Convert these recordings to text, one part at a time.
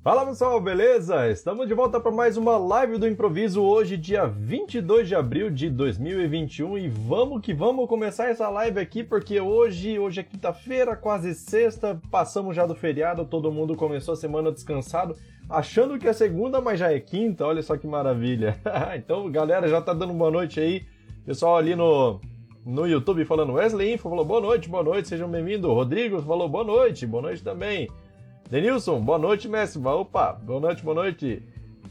Fala pessoal, beleza? Estamos de volta para mais uma live do improviso hoje, dia 22 de abril de 2021 e vamos que vamos começar essa live aqui porque hoje, hoje é quinta-feira, quase sexta, passamos já do feriado, todo mundo começou a semana descansado, achando que é segunda, mas já é quinta, olha só que maravilha. então, galera, já tá dando boa noite aí. Pessoal ali no no YouTube falando Wesley Info falou boa noite, boa noite, sejam bem-vindos. Rodrigo falou boa noite, boa noite também. Denilson, boa noite, mestre. Opa, boa noite, boa noite.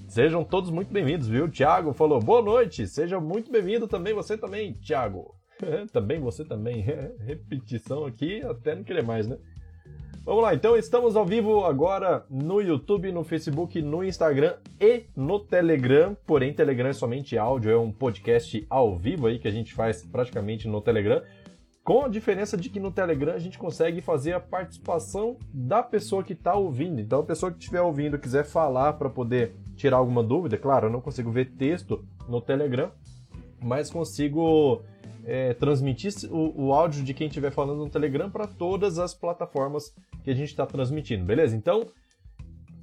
Sejam todos muito bem-vindos, viu? Tiago falou boa noite, seja muito bem-vindo também, você também, Tiago. também, você também. Repetição aqui, até não querer mais, né? Vamos lá, então estamos ao vivo agora no YouTube, no Facebook, no Instagram e no Telegram. Porém, Telegram é somente áudio, é um podcast ao vivo aí que a gente faz praticamente no Telegram. Com a diferença de que no Telegram a gente consegue fazer a participação da pessoa que está ouvindo. Então, a pessoa que estiver ouvindo quiser falar para poder tirar alguma dúvida, claro, eu não consigo ver texto no Telegram, mas consigo é, transmitir o, o, áudio de quem estiver falando no Telegram para todas as plataformas que a gente está transmitindo, beleza? Então,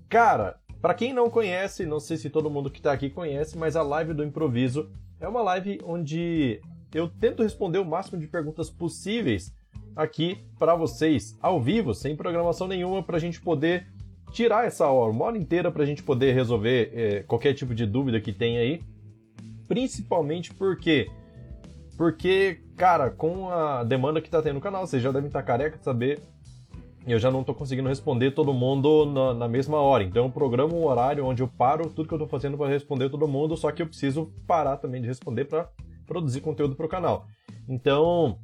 cara, para quem não conhece, não sei se todo mundo que está aqui conhece, mas a live do improviso é uma live onde eu tento responder o máximo de perguntas possíveis aqui para vocês, ao vivo, sem programação nenhuma, para a gente poder tirar essa hora, uma hora inteira para a gente poder resolver é, qualquer tipo de dúvida que tem aí. Principalmente porque, porque, cara, com a demanda que está tendo no canal, vocês já devem estar tá careca de saber, eu já não estou conseguindo responder todo mundo na, na, mesma hora. Então eu programo um horário onde eu paro tudo que eu estou fazendo para responder todo mundo, só que eu preciso parar também de responder para produzir conteúdo para o canal. Então,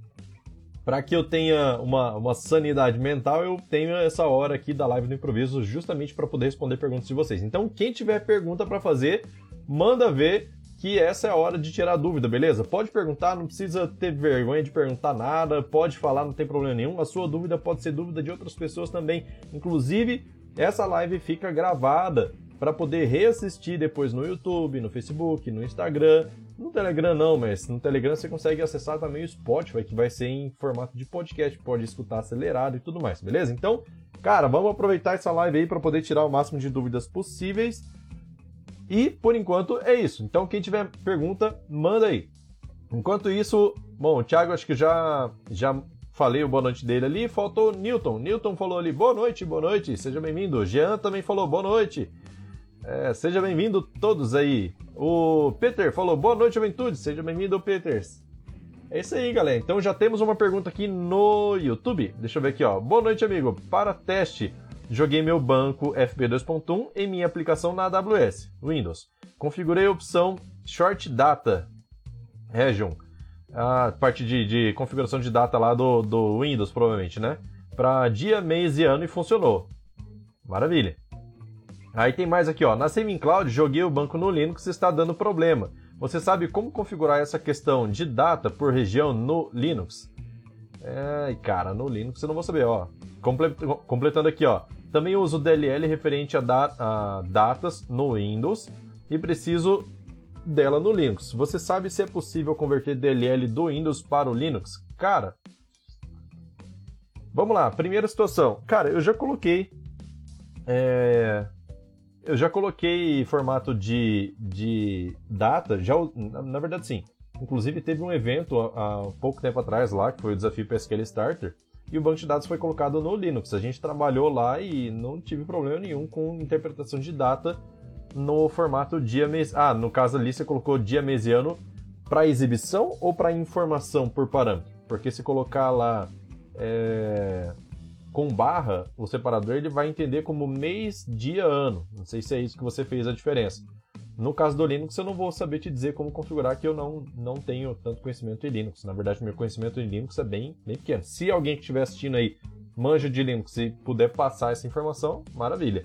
para que eu tenha uma, uma sanidade mental, eu tenho essa hora aqui da live do improviso justamente para poder responder perguntas de vocês. Então, quem tiver pergunta para fazer, manda ver que essa é a hora de tirar dúvida, beleza? Pode perguntar, não precisa ter vergonha de perguntar nada, pode falar, não tem problema nenhum. A sua dúvida pode ser dúvida de outras pessoas também. Inclusive, essa live fica gravada para poder reassistir depois no YouTube, no Facebook, no Instagram. No Telegram não, mas no Telegram você consegue acessar também o Spotify, que vai ser em formato de podcast, pode escutar acelerado e tudo mais, beleza? Então, cara, vamos aproveitar essa live aí para poder tirar o máximo de dúvidas possíveis. E por enquanto é isso. Então, quem tiver pergunta, manda aí. Enquanto isso, bom, o Thiago acho que já já falei o boa noite dele ali, faltou Newton. Newton falou ali, boa noite, boa noite, seja bem-vindo. Jean também falou boa noite. É, seja bem-vindo todos aí. O Peter falou, boa noite, juventude. Seja bem-vindo, Peters. É isso aí, galera. Então já temos uma pergunta aqui no YouTube. Deixa eu ver aqui, ó. Boa noite, amigo. Para teste, joguei meu banco FB 2.1 em minha aplicação na AWS, Windows. Configurei a opção Short Data Region, a parte de, de configuração de data lá do, do Windows, provavelmente, né? Para dia, mês e ano e funcionou. Maravilha. Aí tem mais aqui, ó. Na Saving Cloud, joguei o banco no Linux e está dando problema. Você sabe como configurar essa questão de data por região no Linux? É, cara, no Linux eu não vou saber, ó. Completando aqui, ó. Também uso DLL referente a, da a datas no Windows e preciso dela no Linux. Você sabe se é possível converter DLL do Windows para o Linux? Cara, vamos lá. Primeira situação. Cara, eu já coloquei é, eu já coloquei formato de, de data, já na, na verdade sim. Inclusive teve um evento há, pouco tempo atrás lá, que foi o desafio PSQL Starter, e o banco de dados foi colocado no Linux. A gente trabalhou lá e não tive problema nenhum com interpretação de data no formato dia mês. Ah, no caso ali você colocou dia mês e ano para exibição ou para informação por parâmetro? Porque se colocar lá é, com barra, o separador ele vai entender como mês, dia, ano. Não sei se é isso que você fez a diferença. No caso do Linux, eu não vou saber te dizer como configurar, que eu não, não tenho tanto conhecimento em Linux. Na verdade, meu conhecimento em Linux é bem, bem pequeno. Se alguém que estiver assistindo aí manja de Linux e puder passar essa informação, maravilha.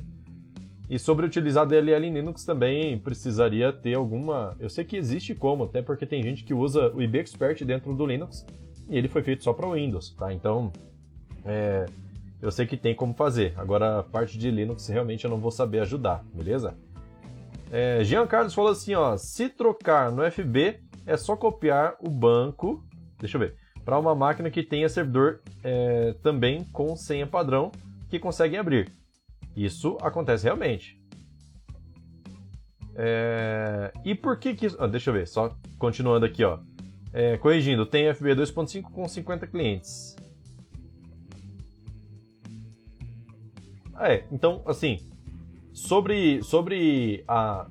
E sobre utilizar DLL em Linux também precisaria ter alguma. Eu sei que existe como, até porque tem gente que usa o IB Expert dentro do Linux e ele foi feito só para Windows, tá? Então, é, eu sei que tem como fazer. Agora, a parte de Linux realmente eu não vou saber ajudar, beleza? É, Jean Carlos falou assim, ó, se trocar no FB é só copiar o banco, deixa eu ver, para uma máquina que tenha servidor é, também com senha padrão que conseguem abrir. Isso acontece realmente. É... E por que que. Ah, deixa eu ver, só continuando aqui, ó. É, corrigindo, tem FB 2.5 com 50 clientes. É, então, assim, sobre, sobre a,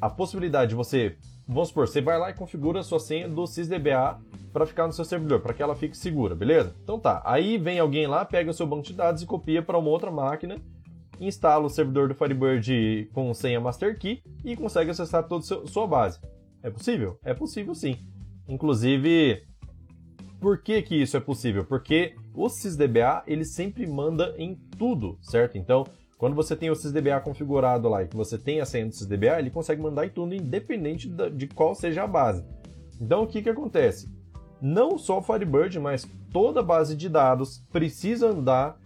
a possibilidade de você, vamos supor, você vai lá e configura a sua senha do SysDBA para ficar no seu servidor, para que ela fique segura, beleza? Então tá, aí vem alguém lá, pega o seu banco de dados e copia para uma outra máquina instala o servidor do Firebird com senha master key e consegue acessar toda a sua base. É possível? É possível sim. Inclusive, por que, que isso é possível? Porque o SysDBA ele sempre manda em tudo, certo? Então, quando você tem o SysDBA configurado lá e que você tem a senha do SysDBA, ele consegue mandar em tudo, independente de qual seja a base. Então, o que, que acontece? Não só o Firebird, mas toda base de dados precisa andar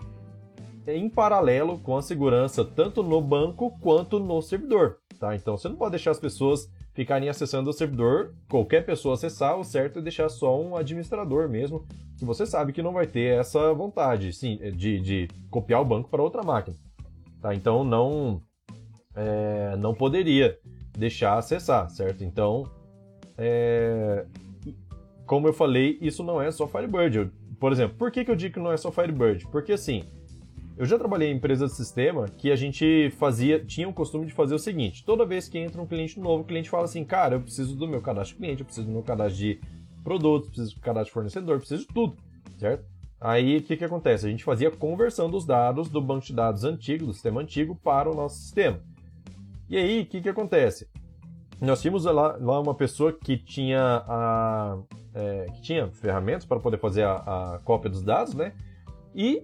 em paralelo com a segurança tanto no banco quanto no servidor, tá? Então você não pode deixar as pessoas ficarem acessando o servidor, qualquer pessoa acessar, o certo é deixar só um administrador mesmo, que você sabe que não vai ter essa vontade, sim, de, de copiar o banco para outra máquina, tá? Então não é, não poderia deixar acessar, certo? Então, é, como eu falei, isso não é só Firebird. Por exemplo, por que, que eu digo que não é só Firebird? Porque assim, eu já trabalhei em empresa de sistema que a gente fazia, tinha o costume de fazer o seguinte: toda vez que entra um cliente novo, o cliente fala assim, cara, eu preciso do meu cadastro de cliente, eu preciso do meu cadastro de produtos, preciso do cadastro de fornecedor, preciso de tudo, certo? Aí o que, que acontece? A gente fazia conversão dos dados do banco de dados antigo, do sistema antigo, para o nosso sistema. E aí o que, que acontece? Nós tínhamos lá, lá uma pessoa que tinha, a, é, que tinha ferramentas para poder fazer a, a cópia dos dados, né? E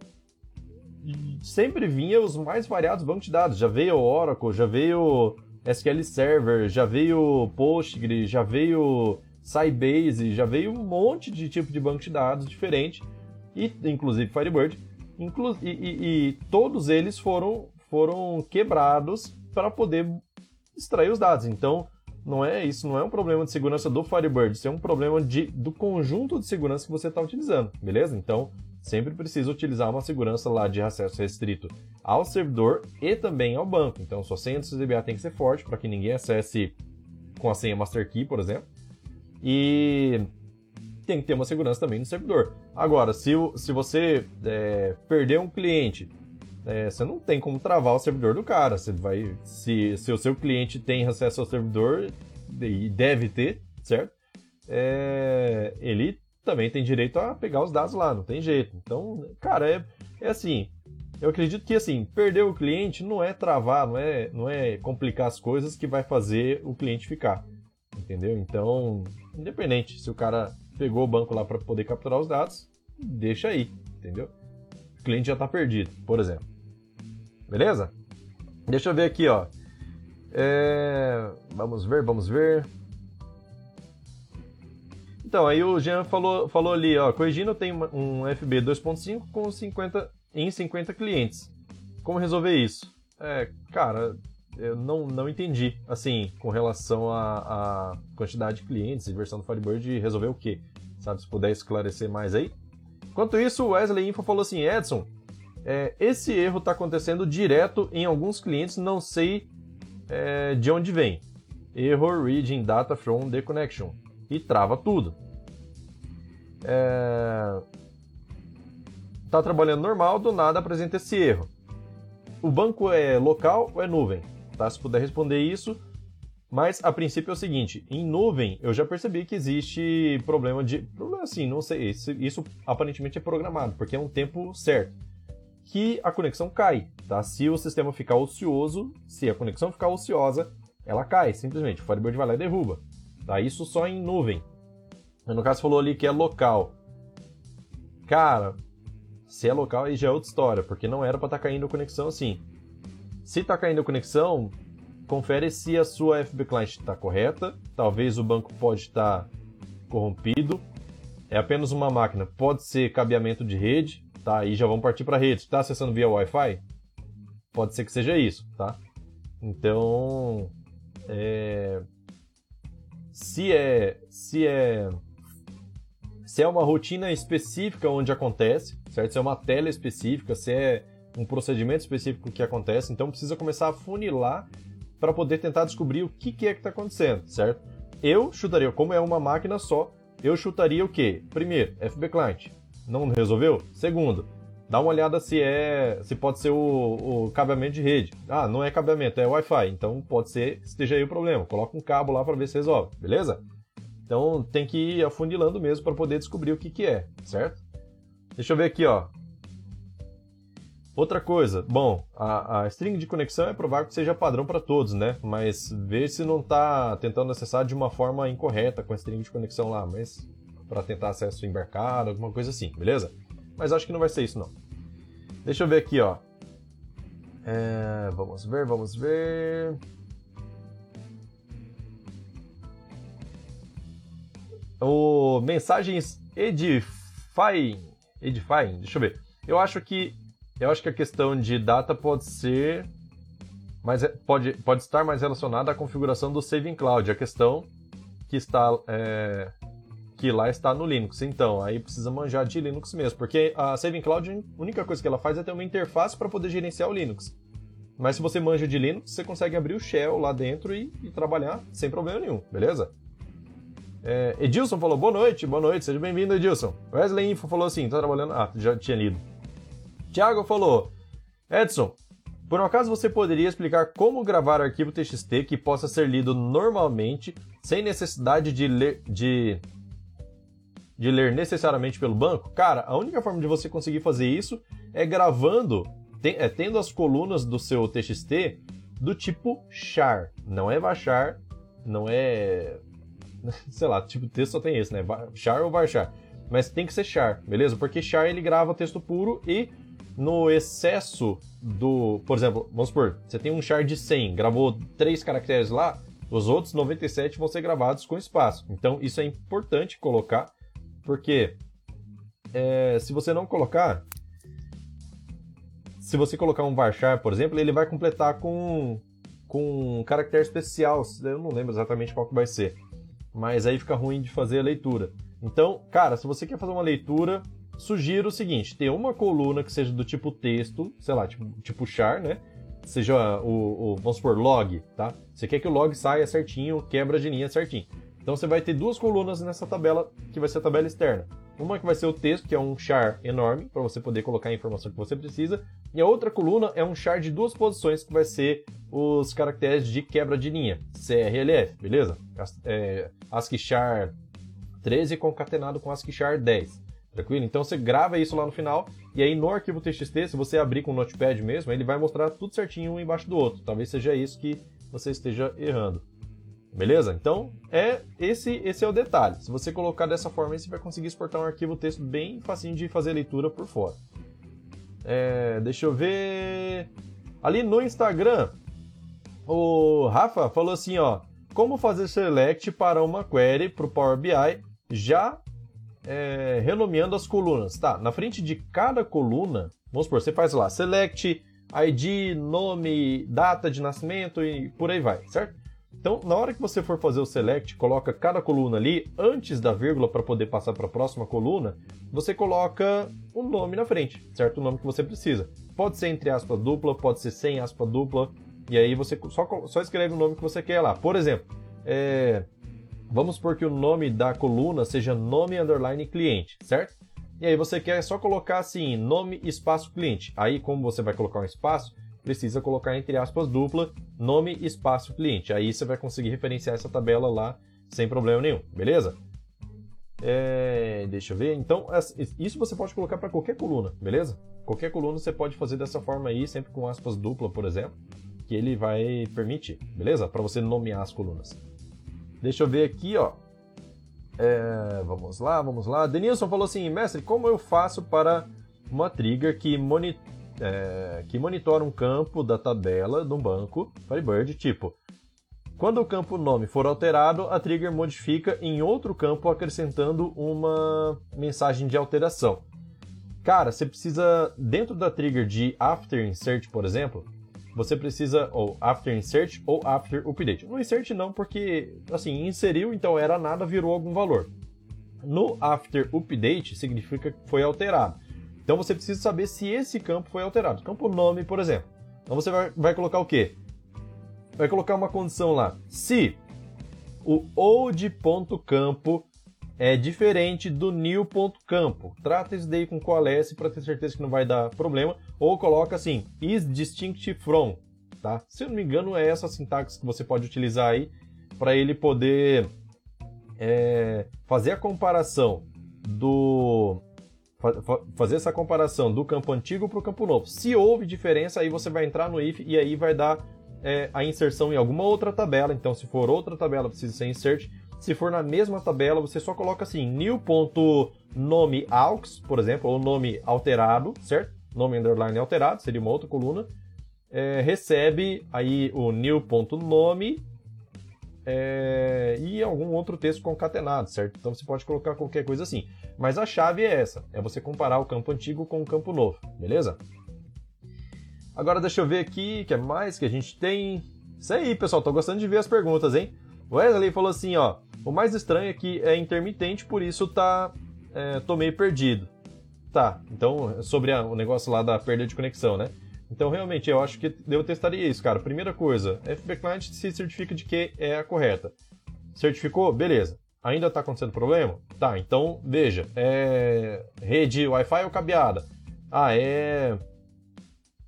sempre vinha os mais variados bancos de dados. Já veio Oracle, já veio SQL Server, já veio Postgre, já veio Sybase, já veio um monte de tipo de banco de dados diferente, e inclusive Firebird, inclu e, e, e todos eles foram, foram quebrados para poder extrair os dados. Então, não é isso, não é um problema de segurança do Firebird, isso é um problema de, do conjunto de segurança que você está utilizando, beleza? Então, sempre precisa utilizar uma segurança lá de acesso restrito ao servidor e também ao banco. Então, sua senha do CDBA tem que ser forte para que ninguém acesse com a senha Master Key, por exemplo. E tem que ter uma segurança também no servidor. Agora, se, se você é, perder um cliente, é, você não tem como travar o servidor do cara. Você vai, se, se o seu cliente tem acesso ao servidor e deve ter, certo? É, ele também tem direito a pegar os dados lá, não tem jeito. Então, cara, é, é assim. Eu acredito que assim, perder o cliente não é travar, não é, não é complicar as coisas que vai fazer o cliente ficar. Entendeu? Então, independente se o cara pegou o banco lá para poder capturar os dados, deixa aí, entendeu? O cliente já está perdido, por exemplo. Beleza? Deixa eu ver aqui, ó. É... Vamos ver, vamos ver. Então, aí o Jean falou, falou ali, ó, Corrigino tem um FB 2.5 com 50 em 50 clientes. Como resolver isso? É, cara, eu não, não entendi, assim, com relação à quantidade de clientes e versão do Firebird, resolver o quê? Sabe, se puder esclarecer mais aí. Enquanto isso, o Wesley Info falou assim, Edson, é, esse erro está acontecendo direto em alguns clientes, não sei é, de onde vem. Error reading data from the connection e trava tudo. É... Tá trabalhando normal, do nada apresenta esse erro. O banco é local ou é nuvem? Tá? Se puder responder isso. Mas a princípio é o seguinte: em nuvem eu já percebi que existe problema de. Problema assim, não sei. Isso, isso aparentemente é programado, porque é um tempo certo. Que a conexão cai. Tá? Se o sistema ficar ocioso, se a conexão ficar ociosa, ela cai, simplesmente. O Firebird vai lá e derruba. Tá? Isso só em nuvem. No caso, falou ali que é local. Cara, se é local aí já é outra história, porque não era para estar tá caindo conexão assim. Se está caindo conexão, confere se a sua FB Client está correta. Talvez o banco pode estar tá corrompido. É apenas uma máquina, pode ser cabeamento de rede, tá? Aí já vamos partir para rede. Está acessando via Wi-Fi? Pode ser que seja isso, tá? Então, é, se é se é se é uma rotina específica onde acontece, certo? Se é uma tela específica, se é um procedimento específico que acontece, então precisa começar a funilar para poder tentar descobrir o que, que é que está acontecendo, certo? Eu chutaria, como é uma máquina só, eu chutaria o quê? Primeiro, FB Client. Não resolveu? Segundo, dá uma olhada se é, se pode ser o, o cabeamento de rede. Ah, não é cabeamento, é Wi-Fi. Então pode ser esteja aí o problema. Coloca um cabo lá para ver se resolve, beleza? Então tem que ir afunilando mesmo para poder descobrir o que, que é, certo? Deixa eu ver aqui, ó. Outra coisa, bom, a, a string de conexão é provável que seja padrão para todos, né? Mas ver se não está tentando acessar de uma forma incorreta com a string de conexão lá, mas para tentar acesso embarcado, alguma coisa assim, beleza? Mas acho que não vai ser isso não. Deixa eu ver aqui, ó. É, vamos ver, vamos ver. O mensagens edifying, edifying, deixa eu ver. Eu acho que eu acho que a questão de data pode ser. Mas pode, pode estar mais relacionada à configuração do Saving Cloud, a questão que está. É, que lá está no Linux. Então, aí precisa manjar de Linux mesmo, porque a Saving Cloud, a única coisa que ela faz é ter uma interface para poder gerenciar o Linux. Mas se você manja de Linux, você consegue abrir o shell lá dentro e, e trabalhar sem problema nenhum, beleza? É, Edilson falou, boa noite, boa noite, seja bem-vindo, Edilson. Wesley Info falou assim, tá trabalhando... Ah, já tinha lido. Thiago falou: Edson, por um acaso você poderia explicar como gravar arquivo TXT que possa ser lido normalmente, sem necessidade de ler, de, de ler necessariamente pelo banco? Cara, a única forma de você conseguir fazer isso é gravando, é, tendo as colunas do seu TXT do tipo char. Não é varchar, não é. Sei lá, tipo texto só tem esse, né? Char ou varchar. Mas tem que ser char, beleza? Porque char ele grava texto puro e no excesso do. Por exemplo, vamos supor, você tem um char de 100, gravou três caracteres lá, os outros 97 vão ser gravados com espaço. Então isso é importante colocar, porque é, se você não colocar. Se você colocar um varchar, por exemplo, ele vai completar com, com um caractere especial. Eu não lembro exatamente qual que vai ser. Mas aí fica ruim de fazer a leitura. Então, cara, se você quer fazer uma leitura sugiro o seguinte: ter uma coluna que seja do tipo texto, sei lá, tipo, tipo char, né? Seja o, o, vamos supor, log, tá? Você quer que o log saia certinho, quebra de linha certinho. Então você vai ter duas colunas nessa tabela, que vai ser a tabela externa. Uma que vai ser o texto, que é um char enorme, para você poder colocar a informação que você precisa. E a outra coluna é um char de duas posições, que vai ser os caracteres de quebra de linha, CRLF, beleza? É, ASCII char 13 concatenado com ASCII char 10. Tranquilo? Então você grava isso lá no final e aí no arquivo TXT, se você abrir com o Notepad mesmo, ele vai mostrar tudo certinho um embaixo do outro. Talvez seja isso que você esteja errando. Beleza? Então, é esse esse é o detalhe. Se você colocar dessa forma, você vai conseguir exportar um arquivo texto bem facinho de fazer leitura por fora. É, deixa eu ver. Ali no Instagram, o Rafa falou assim, ó, como fazer select para uma query para o Power BI já é, renomeando as colunas. Tá, na frente de cada coluna, vamos supor, você faz lá, select, ID, nome, data de nascimento e por aí vai, certo? Então, na hora que você for fazer o select, coloca cada coluna ali, antes da vírgula para poder passar para a próxima coluna, você coloca o nome na frente, certo? O nome que você precisa. Pode ser entre aspas dupla, pode ser sem aspas dupla, e aí você só, só escreve o nome que você quer lá. Por exemplo, é, Vamos supor que o nome da coluna seja nome underline cliente, certo? E aí você quer só colocar assim, nome espaço cliente. Aí como você vai colocar um espaço, precisa colocar entre aspas dupla, nome espaço cliente. Aí você vai conseguir referenciar essa tabela lá sem problema nenhum, beleza? É, deixa eu ver. Então, isso você pode colocar para qualquer coluna, beleza? Qualquer coluna você pode fazer dessa forma aí, sempre com aspas dupla, por exemplo, que ele vai permitir, beleza? Para você nomear as colunas. Deixa eu ver aqui, ó. É, vamos lá, vamos lá. Denilson falou assim, mestre, como eu faço para uma trigger que, moni é, que monitora um campo da tabela de um banco Firebird, tipo, quando o campo nome for alterado, a trigger modifica em outro campo acrescentando uma mensagem de alteração. Cara, você precisa, dentro da trigger de after insert, por exemplo, você precisa ou after insert ou after update. No insert não, porque assim, inseriu, então era nada, virou algum valor. No after update significa que foi alterado. Então você precisa saber se esse campo foi alterado. Campo nome, por exemplo. Então você vai, vai colocar o quê? Vai colocar uma condição lá. Se o old.campo é diferente do new.campo. Trata isso daí com coalesce para ter certeza que não vai dar problema. Ou coloca assim, is distinct from. Tá? Se eu não me engano, é essa sintaxe que você pode utilizar aí para ele poder é, fazer a comparação do fazer essa comparação do campo antigo para o campo novo. Se houve diferença, aí você vai entrar no if e aí vai dar é, a inserção em alguma outra tabela. Então, se for outra tabela, precisa ser insert. Se for na mesma tabela, você só coloca assim, new.nome aux, por exemplo, ou nome alterado, certo? Nome underline alterado, seria uma outra coluna. É, recebe aí o new.nome é, e algum outro texto concatenado, certo? Então você pode colocar qualquer coisa assim. Mas a chave é essa, é você comparar o campo antigo com o campo novo, beleza? Agora deixa eu ver aqui, o que é mais que a gente tem? Isso aí, pessoal, tô gostando de ver as perguntas, hein? Wesley falou assim, ó, o mais estranho é que é intermitente, por isso tá, é, tô meio perdido. Tá, então, sobre a, o negócio lá da perda de conexão, né? Então, realmente, eu acho que eu testaria isso, cara. Primeira coisa, FB Client se certifica de que é a correta. Certificou? Beleza. Ainda está acontecendo problema? Tá, então, veja. É rede Wi-Fi ou cabeada? Ah, é...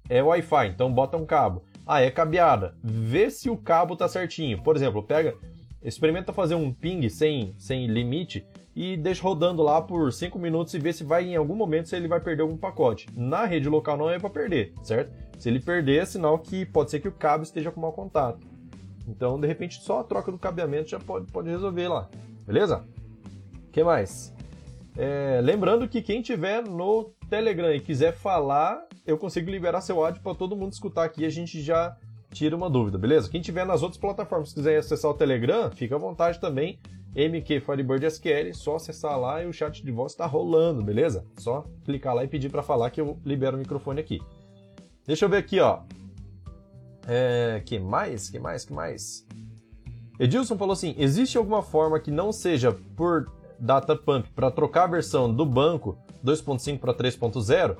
É Wi-Fi, então bota um cabo. Ah, é cabeada. Vê se o cabo tá certinho. Por exemplo, pega... Experimenta fazer um ping sem, sem limite e deixa rodando lá por 5 minutos e vê se vai em algum momento se ele vai perder algum pacote. Na rede local não é para perder, certo? Se ele perder, é sinal que pode ser que o cabo esteja com mau contato. Então, de repente, só a troca do cabeamento já pode, pode resolver lá. Beleza? Que mais? É, lembrando que quem tiver no Telegram e quiser falar, eu consigo liberar seu áudio para todo mundo escutar aqui. A gente já tira uma dúvida, beleza? Quem tiver nas outras plataformas, quiser acessar o Telegram, fica à vontade também. MQ Firebird SQL, só acessar lá e o chat de voz está rolando, beleza? Só clicar lá e pedir para falar que eu libero o microfone aqui. Deixa eu ver aqui, ó. É, que mais? Que mais? Que mais? Edilson falou assim: existe alguma forma que não seja por data pump para trocar a versão do banco 2.5 para 3.0?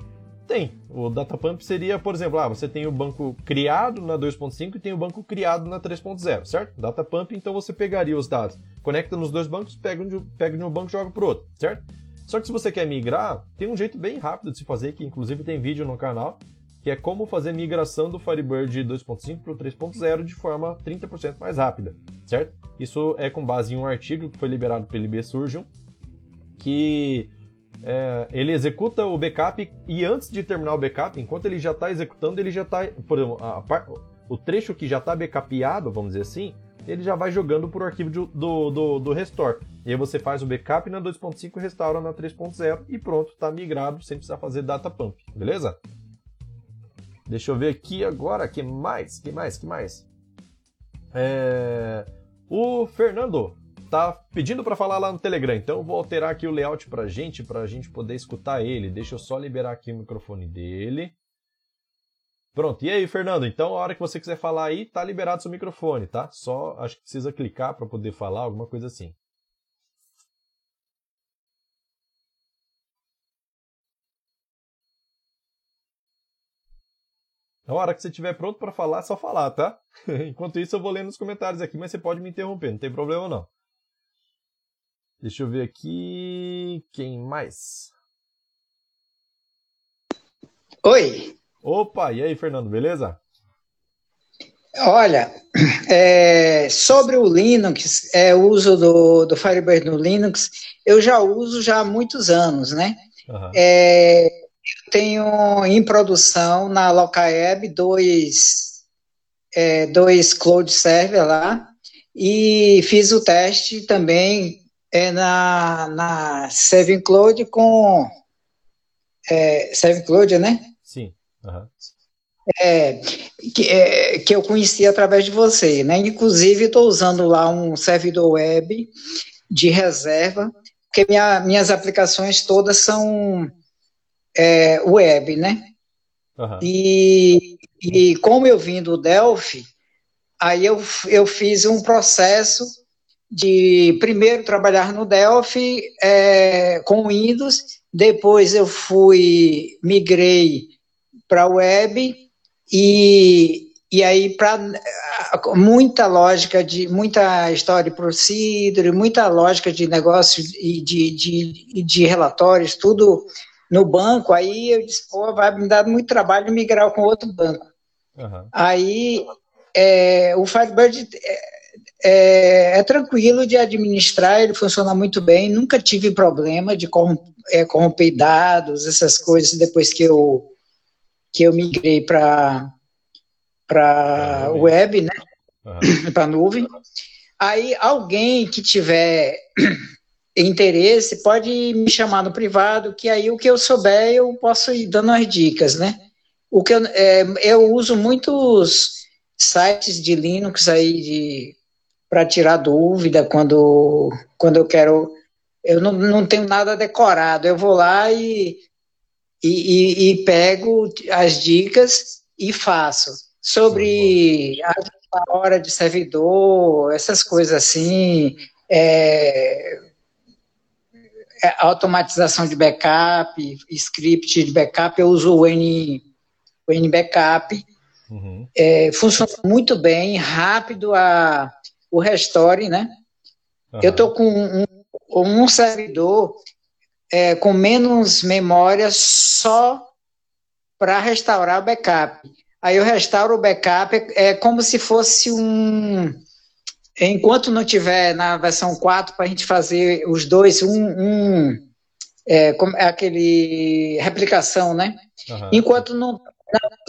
Tem. O data pump seria, por exemplo, ah, você tem o banco criado na 2.5 e tem o banco criado na 3.0, certo? Data pump, então você pegaria os dados conecta nos dois bancos, pega de, pega de um banco e joga pro outro, certo? Só que se você quer migrar, tem um jeito bem rápido de se fazer, que inclusive tem vídeo no canal, que é como fazer migração do Firebird 2.5 para o 3.0 de forma 30% mais rápida, certo? Isso é com base em um artigo que foi liberado pelo IB Surgeon, que é, ele executa o backup e antes de terminar o backup, enquanto ele já está executando, ele já está, por exemplo, a, a, o trecho que já está backupeado, vamos dizer assim, ele já vai jogando por arquivo de, do, do, do restore. E aí você faz o backup na 2.5 e restaura na 3.0 e pronto, está migrado sem precisar fazer data pump, beleza? Deixa eu ver aqui agora, que mais, que mais, que mais? É... O Fernando tá pedindo para falar lá no Telegram, então eu vou alterar aqui o layout para gente, para a gente poder escutar ele. Deixa eu só liberar aqui o microfone dele. Pronto, e aí, Fernando? Então, a hora que você quiser falar aí, tá liberado seu microfone, tá? Só acho que precisa clicar para poder falar, alguma coisa assim. A hora que você estiver pronto para falar, é só falar, tá? Enquanto isso, eu vou lendo nos comentários aqui, mas você pode me interromper, não tem problema não. Deixa eu ver aqui. Quem mais? Oi, Opa, e aí, Fernando, beleza? Olha, é, sobre o Linux, é, o uso do, do Firebird no Linux, eu já uso já há muitos anos, né? Uhum. É, eu tenho em produção na Localweb dois, é, dois cloud server lá e fiz o teste também é, na, na Seven Cloud com é, Seven Cloud, né? Uhum. É, que, é, que eu conheci através de você, né? Inclusive, estou usando lá um servidor web de reserva, porque minha, minhas aplicações todas são é, web, né? Uhum. E, e como eu vim do Delphi, aí eu, eu fiz um processo de primeiro trabalhar no Delphi é, com Windows depois eu fui, migrei para a web e, e aí para muita lógica de muita história procedure, muita lógica de negócio e de, de, de relatórios, tudo no banco, aí eu disse, pô, vai me dar muito trabalho migrar com outro banco. Uhum. Aí é, o Firebird é, é, é, tranquilo de administrar, ele funciona muito bem, nunca tive problema de é, corromper dados, essas coisas, depois que eu, que eu migrei para para web, né? Uhum. para nuvem. Aí alguém que tiver interesse pode me chamar no privado, que aí o que eu souber eu posso ir dando as dicas, né? O que eu, é, eu uso muitos sites de Linux aí de para tirar dúvida quando quando eu quero eu não, não tenho nada decorado eu vou lá e, e, e pego as dicas e faço sobre a, a hora de servidor essas coisas assim é, é, automatização de backup, script de backup, eu uso o N, o N Backup. Uhum. É, funciona muito bem, rápido a, o restore, né? Uhum. Eu estou com um, um servidor é, com menos memória só para restaurar o backup. Aí eu restauro o backup, é, é como se fosse um enquanto não tiver na versão 4 para a gente fazer os dois, um, um é, é, aquele replicação, né? Uhum. Enquanto não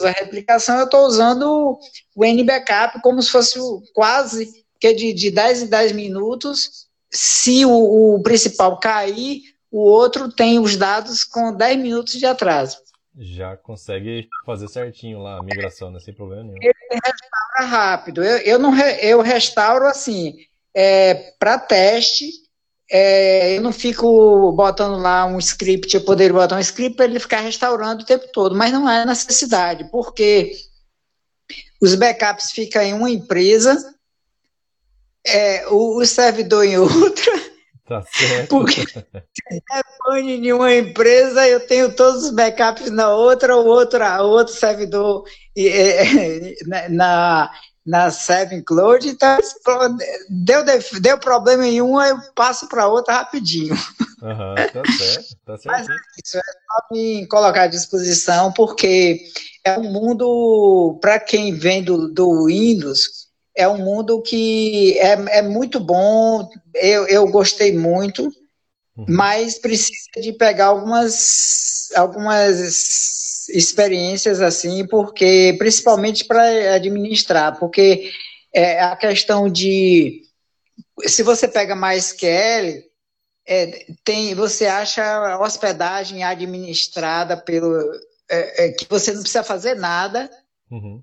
a replicação, eu estou usando o NBackup como se fosse o, quase que é de, de 10 em 10 minutos. Se o, o principal cair, o outro tem os dados com 10 minutos de atraso já consegue fazer certinho lá a migração, né? sem problema nenhum. Ele restaura rápido. Eu, eu, não eu restauro assim, é, para teste, é, eu não fico botando lá um script, eu poderia botar um script para ele ficar restaurando o tempo todo, mas não é necessidade, porque os backups ficam em uma empresa, é, o, o servidor em outra, Tá certo. Porque se é em uma empresa, eu tenho todos os backups na outra, o outro, outro servidor na, na Seven Cloud, então deu, deu problema em uma, eu passo para outra rapidinho. Uhum, tá certo, tá certo. Mas é isso, é só me colocar à disposição, porque é um mundo, para quem vem do, do Windows, é um mundo que é, é muito bom, eu, eu gostei muito, uhum. mas precisa de pegar algumas, algumas experiências assim, porque principalmente para administrar, porque é a questão de se você pega mais QL, é, tem, você acha hospedagem administrada pelo é, é, que você não precisa fazer nada. Uhum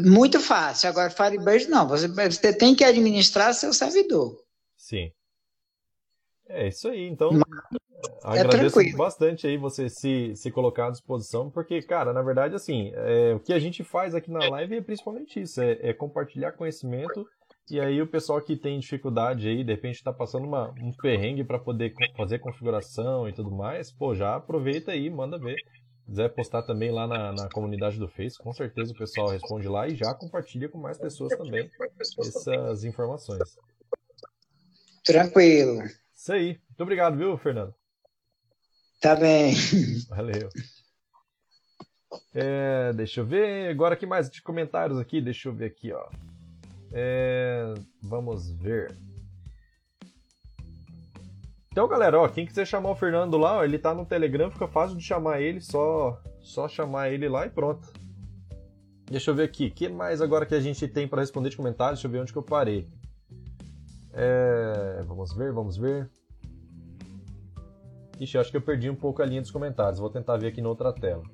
muito fácil. Agora, Firebird não. Você, você tem que administrar seu servidor. Sim. É isso aí. Então, é agradeço tranquilo. bastante aí você se, se colocar à disposição, porque, cara, na verdade, assim, é, o que a gente faz aqui na live é principalmente isso, é, é, compartilhar conhecimento. E aí o pessoal que tem dificuldade aí, de repente está passando uma, um perrengue para poder fazer configuração e tudo mais, pô, já aproveita aí, manda ver quiser postar também lá na, na, comunidade do Face, com certeza o pessoal responde lá e já compartilha com mais pessoas também essas informações. Tranquilo. Isso aí. Muito obrigado, viu, Fernando? Tá bem. Valeu. É, deixa eu ver. Agora que mais de comentários aqui? Deixa eu ver aqui, ó. É, vamos ver. Então, galera, ó, quem quiser chamar o Fernando lá, ó, ele tá no Telegram, fica fácil de chamar ele, só só chamar ele lá e pronto. Deixa eu ver aqui, que mais agora que a gente tem para responder de comentários? Deixa eu ver onde que eu parei. É... Vamos ver, vamos ver. Ixi, acho que eu perdi um pouco a linha dos comentários. Vou tentar ver aqui na outra tela.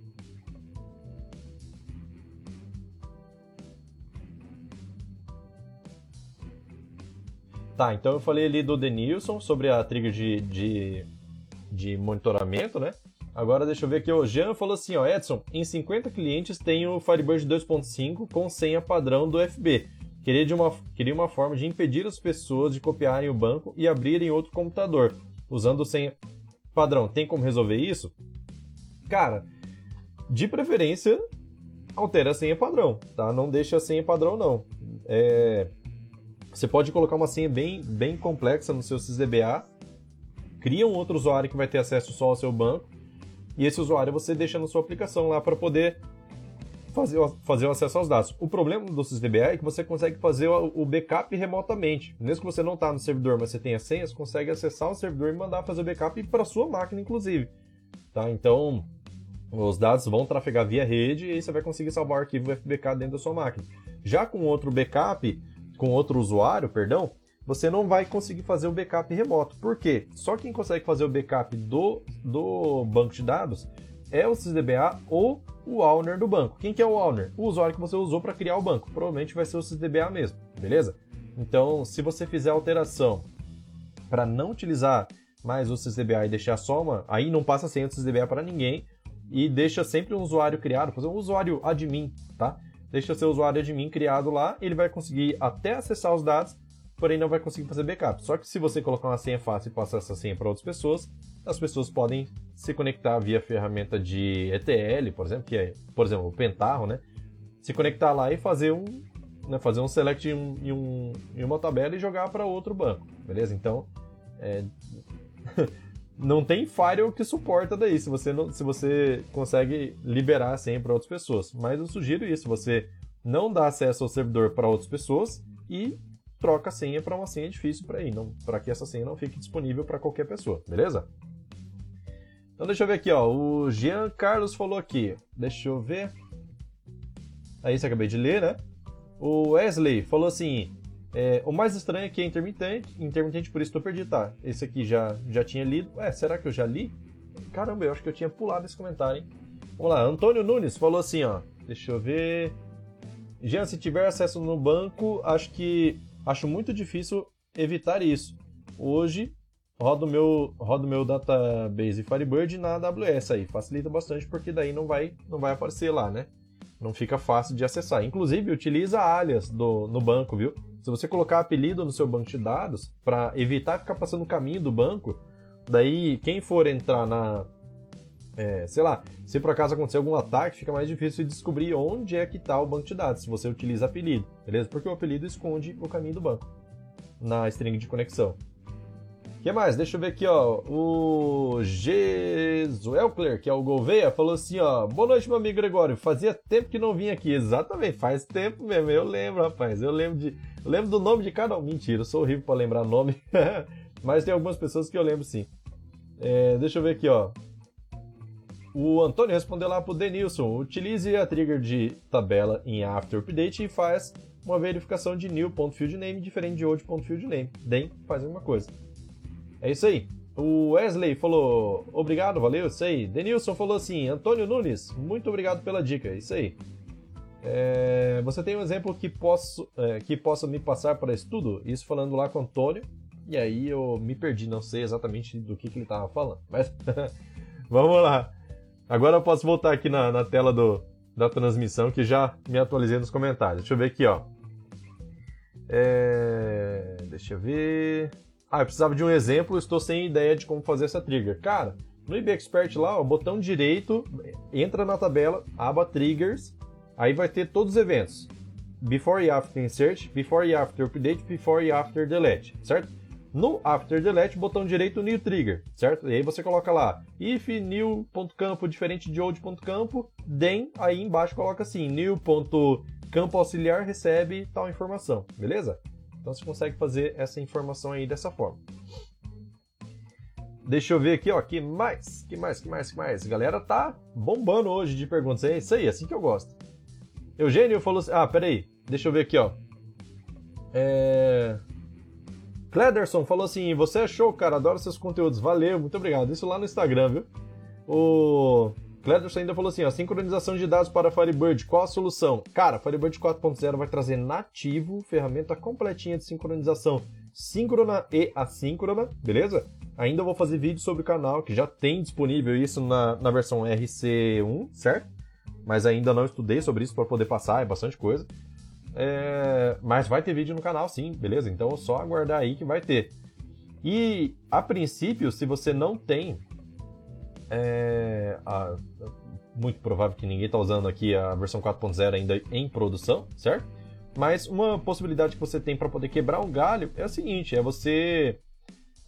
Tá, então eu falei ali do Denilson sobre a trigger de, de, de monitoramento, né? Agora deixa eu ver aqui, o Jean falou assim, ó, Edson, em 50 clientes tem o Firebird 2.5 com senha padrão do FB. Queria, de uma, queria uma forma de impedir as pessoas de copiarem o banco e abrirem outro computador, usando senha padrão, tem como resolver isso? Cara, de preferência, altera a senha padrão, tá? Não deixa a senha padrão, não. É... Você pode colocar uma senha bem, bem complexa no seu SysDBA, cria um outro usuário que vai ter acesso só ao seu banco, e esse usuário você deixa na sua aplicação lá para poder fazer, fazer o acesso aos dados. O problema do SysDBA é que você consegue fazer o backup remotamente. Mesmo que você não está no servidor, mas você tenha senha, você consegue acessar o servidor e mandar fazer o backup para sua máquina, inclusive. Tá? Então, os dados vão trafegar via rede e aí você vai conseguir salvar o arquivo FBK dentro da sua máquina. Já com outro backup, com outro usuário, perdão, você não vai conseguir fazer o backup remoto. Por quê? Só quem consegue fazer o backup do, do banco de dados é o SysDBA ou o owner do banco. Quem que é o owner? O usuário que você usou para criar o banco. Provavelmente vai ser o SysDBA mesmo, beleza? Então, se você fizer alteração para não utilizar mais o SysDBA e deixar só uma, aí não passa senha do SysDBA para ninguém, e deixa sempre um usuário criado, fazer um usuário admin, tá? Deixa seu usuário admin criado lá, ele vai conseguir até acessar os dados, porém não vai conseguir fazer backup. Só que se você colocar uma senha fácil e passar essa senha para outras pessoas, as pessoas podem se conectar via ferramenta de ETL, por exemplo, que é, por exemplo, o Pentaho, né? Se conectar lá e fazer um, né, fazer um select em, um, em, um, uma tabela e jogar para outro banco, beleza? Então, é... não tem firewall que suporta daí, se você, não, se você consegue liberar senha para outras pessoas. Mas eu sugiro isso, você não dá acesso ao servidor para outras pessoas e troca a senha para uma senha difícil para ir, para que essa senha não fique disponível para qualquer pessoa, beleza? Então deixa eu ver aqui, ó, o Jean Carlos falou aqui, deixa eu ver, aí você acabei de ler, né? O Wesley falou assim, é, o mais estranho é que é intermitente, intermitente, por isso estou perdido, tá? Esse aqui já, já tinha lido. Ué, será que eu já li? Caramba, eu acho que eu tinha pulado esse comentário, hein? Vamos lá, Antônio Nunes falou assim, ó. Deixa eu ver. Jean, se tiver acesso no banco, acho que acho muito difícil evitar isso. Hoje rodo meu rodo meu database Firebird na AWS aí, facilita bastante porque daí não vai não vai aparecer lá, né? Não fica fácil de acessar. Inclusive utiliza alias do no banco, viu? Se você colocar apelido no seu banco de dados, para evitar ficar passando o caminho do banco, daí quem for entrar na. É, sei lá, se por acaso acontecer algum ataque, fica mais difícil de descobrir onde é que está o banco de dados, se você utiliza apelido, beleza? Porque o apelido esconde o caminho do banco na string de conexão. Que mais? Deixa eu ver aqui, ó. O Gesuelkler, que é o Gouveia, falou assim, ó. Boa noite, meu amigo Gregório. Fazia tempo que não vinha aqui. Exatamente, faz tempo mesmo. Eu lembro, rapaz. Eu lembro de. Eu lembro do nome de cada um. Mentira, eu sou horrível para lembrar nome. Mas tem algumas pessoas que eu lembro sim. É, deixa eu ver aqui, ó. O Antônio respondeu lá pro Denilson. Utilize a trigger de tabela em After Update e faz uma verificação de new.fieldName diferente de old.fieldName. Den faz a mesma coisa. É isso aí. O Wesley falou, obrigado, valeu, isso aí. Denilson falou assim, Antônio Nunes, muito obrigado pela dica, isso aí. É, você tem um exemplo que, posso, é, que possa me passar para estudo? Isso falando lá com o Antônio, e aí eu me perdi, não sei exatamente do que, que ele estava falando, mas vamos lá. Agora eu posso voltar aqui na, na tela do, da transmissão que já me atualizei nos comentários. Deixa eu ver aqui, ó. É, deixa eu ver. Ah, eu precisava de um exemplo, estou sem ideia de como fazer essa trigger. Cara, no IB Expert lá, ó, botão direito, entra na tabela, aba Triggers, aí vai ter todos os eventos. Before e After Insert, Before e After Update, Before e After Delete, certo? No After Delete, botão direito New Trigger, certo? E aí você coloca lá if new.campo diferente de old.campo, then aí embaixo coloca assim new.campo auxiliar recebe tal informação, beleza? Então você consegue fazer essa informação aí dessa forma. Deixa eu ver aqui, ó, que mais, que mais, que mais, que mais. A galera tá bombando hoje de perguntas. É isso aí, assim que eu gosto. Eugênio falou assim, ah, peraí, deixa eu ver aqui, ó. É... Clederson falou assim, você é show, cara, adoro seus conteúdos, valeu, muito obrigado. Isso lá no Instagram, viu? O Clederson ainda falou assim, ó, sincronização de dados para Firebird, qual a solução? Cara, Firebird 4.0 vai trazer nativo, ferramenta completinha de sincronização síncrona e assíncrona, beleza? Ainda vou fazer vídeo sobre o canal, que já tem disponível isso na, na versão RC1, certo? Mas ainda não estudei sobre isso para poder passar, é bastante coisa. É... Mas vai ter vídeo no canal sim, beleza? Então é só aguardar aí que vai ter. E a princípio, se você não tem É, a, muito provável que ninguém está usando aqui a versão 4.0 ainda em produção, certo? Mas uma possibilidade que você tem para poder quebrar um galho é a seguinte: é você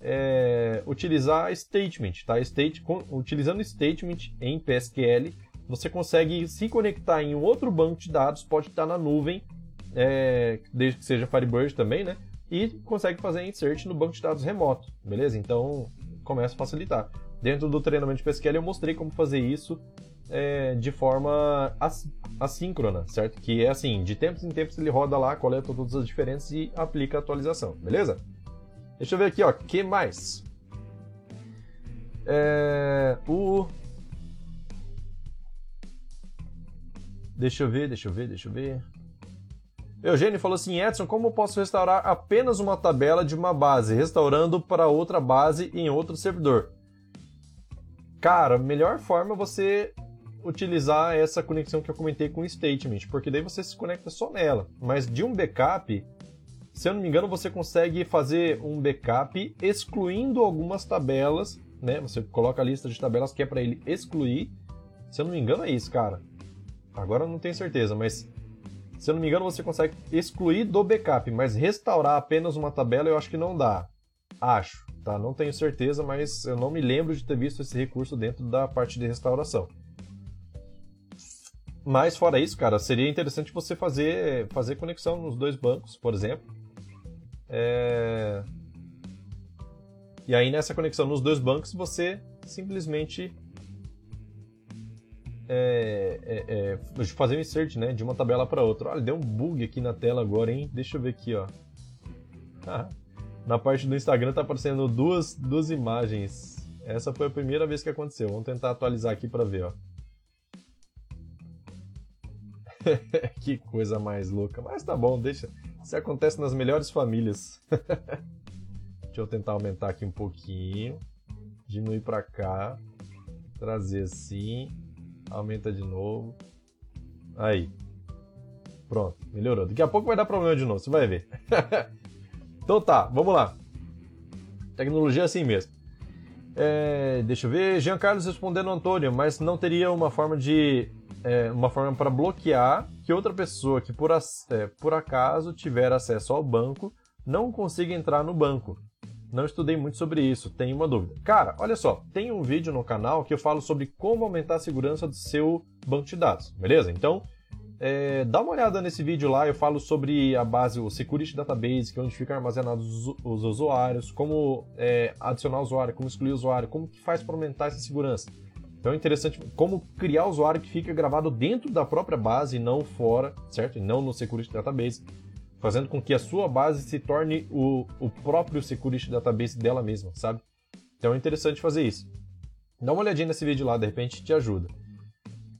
é, utilizar statement, tá? State, com, utilizando statement em PSQL, você consegue se conectar em um outro banco de dados, pode estar na nuvem, é, desde que seja Firebird também, né? E consegue fazer insert no banco de dados remoto, beleza? Então começa a facilitar. Dentro do treinamento de PSQL eu mostrei como fazer isso é, de forma assíncrona, certo? Que é assim, de tempos em tempos ele roda lá, coleta todas as diferenças e aplica a atualização, beleza? Deixa eu ver aqui, ó, que mais? É, o Deixa eu ver, deixa eu ver, deixa eu ver. Eugênio falou assim: Edson, como posso restaurar apenas uma tabela de uma base, restaurando para outra base em outro servidor? Cara, melhor forma é você utilizar essa conexão que eu comentei com o statement, porque daí você se conecta só nela. Mas de um backup, se eu não me engano, você consegue fazer um backup excluindo algumas tabelas, né? Você coloca a lista de tabelas que é para ele excluir. Se eu não me engano, é isso, cara. Agora eu não tenho certeza, mas se eu não me engano, você consegue excluir do backup, mas restaurar apenas uma tabela eu acho que não dá. Acho, tá? Não tenho certeza, mas eu não me lembro de ter visto esse recurso dentro da parte de restauração. Mas fora isso, cara, seria interessante você fazer, fazer conexão nos dois bancos, por exemplo. É... E aí nessa conexão nos dois bancos você simplesmente é, é, é, fazer um insert né, de uma tabela para outra. Olha, deu um bug aqui na tela agora, hein? Deixa eu ver aqui, ó. Na parte do Instagram tá aparecendo duas, duas imagens. Essa foi a primeira vez que aconteceu. Vamos tentar atualizar aqui para ver, ó. que coisa mais louca. Mas tá bom, deixa. Isso acontece nas melhores famílias. deixa eu tentar aumentar aqui um pouquinho. Diminuir para cá. Trazer assim. Aumenta de novo. Aí. Pronto, melhorou. Daqui a pouco vai dar problema de novo, você vai ver. então tá, vamos lá. Tecnologia é assim mesmo. É, deixa eu ver. Jean Carlos respondendo Antônio, mas não teria uma forma de é, uma forma para bloquear que outra pessoa que por, é, por acaso tiver acesso ao banco não consiga entrar no banco. Não estudei muito sobre isso, tenho uma dúvida. Cara, olha só, tem um vídeo no canal que eu falo sobre como aumentar a segurança do seu banco de dados, beleza? Então, é, dá uma olhada nesse vídeo lá, eu falo sobre a base, o Security Database, que é onde ficam armazenados os, os usuários, como é, adicionar usuário, como excluir usuário, como que faz para aumentar essa segurança. Então é interessante como criar usuário que fica gravado dentro da própria base e não fora, certo? E não no Security Database, fazendo com que a sua base se torne o, o próprio Security Database dela mesma, sabe? Então é interessante fazer isso. Dá uma olhadinha nesse vídeo lá, de repente te ajuda.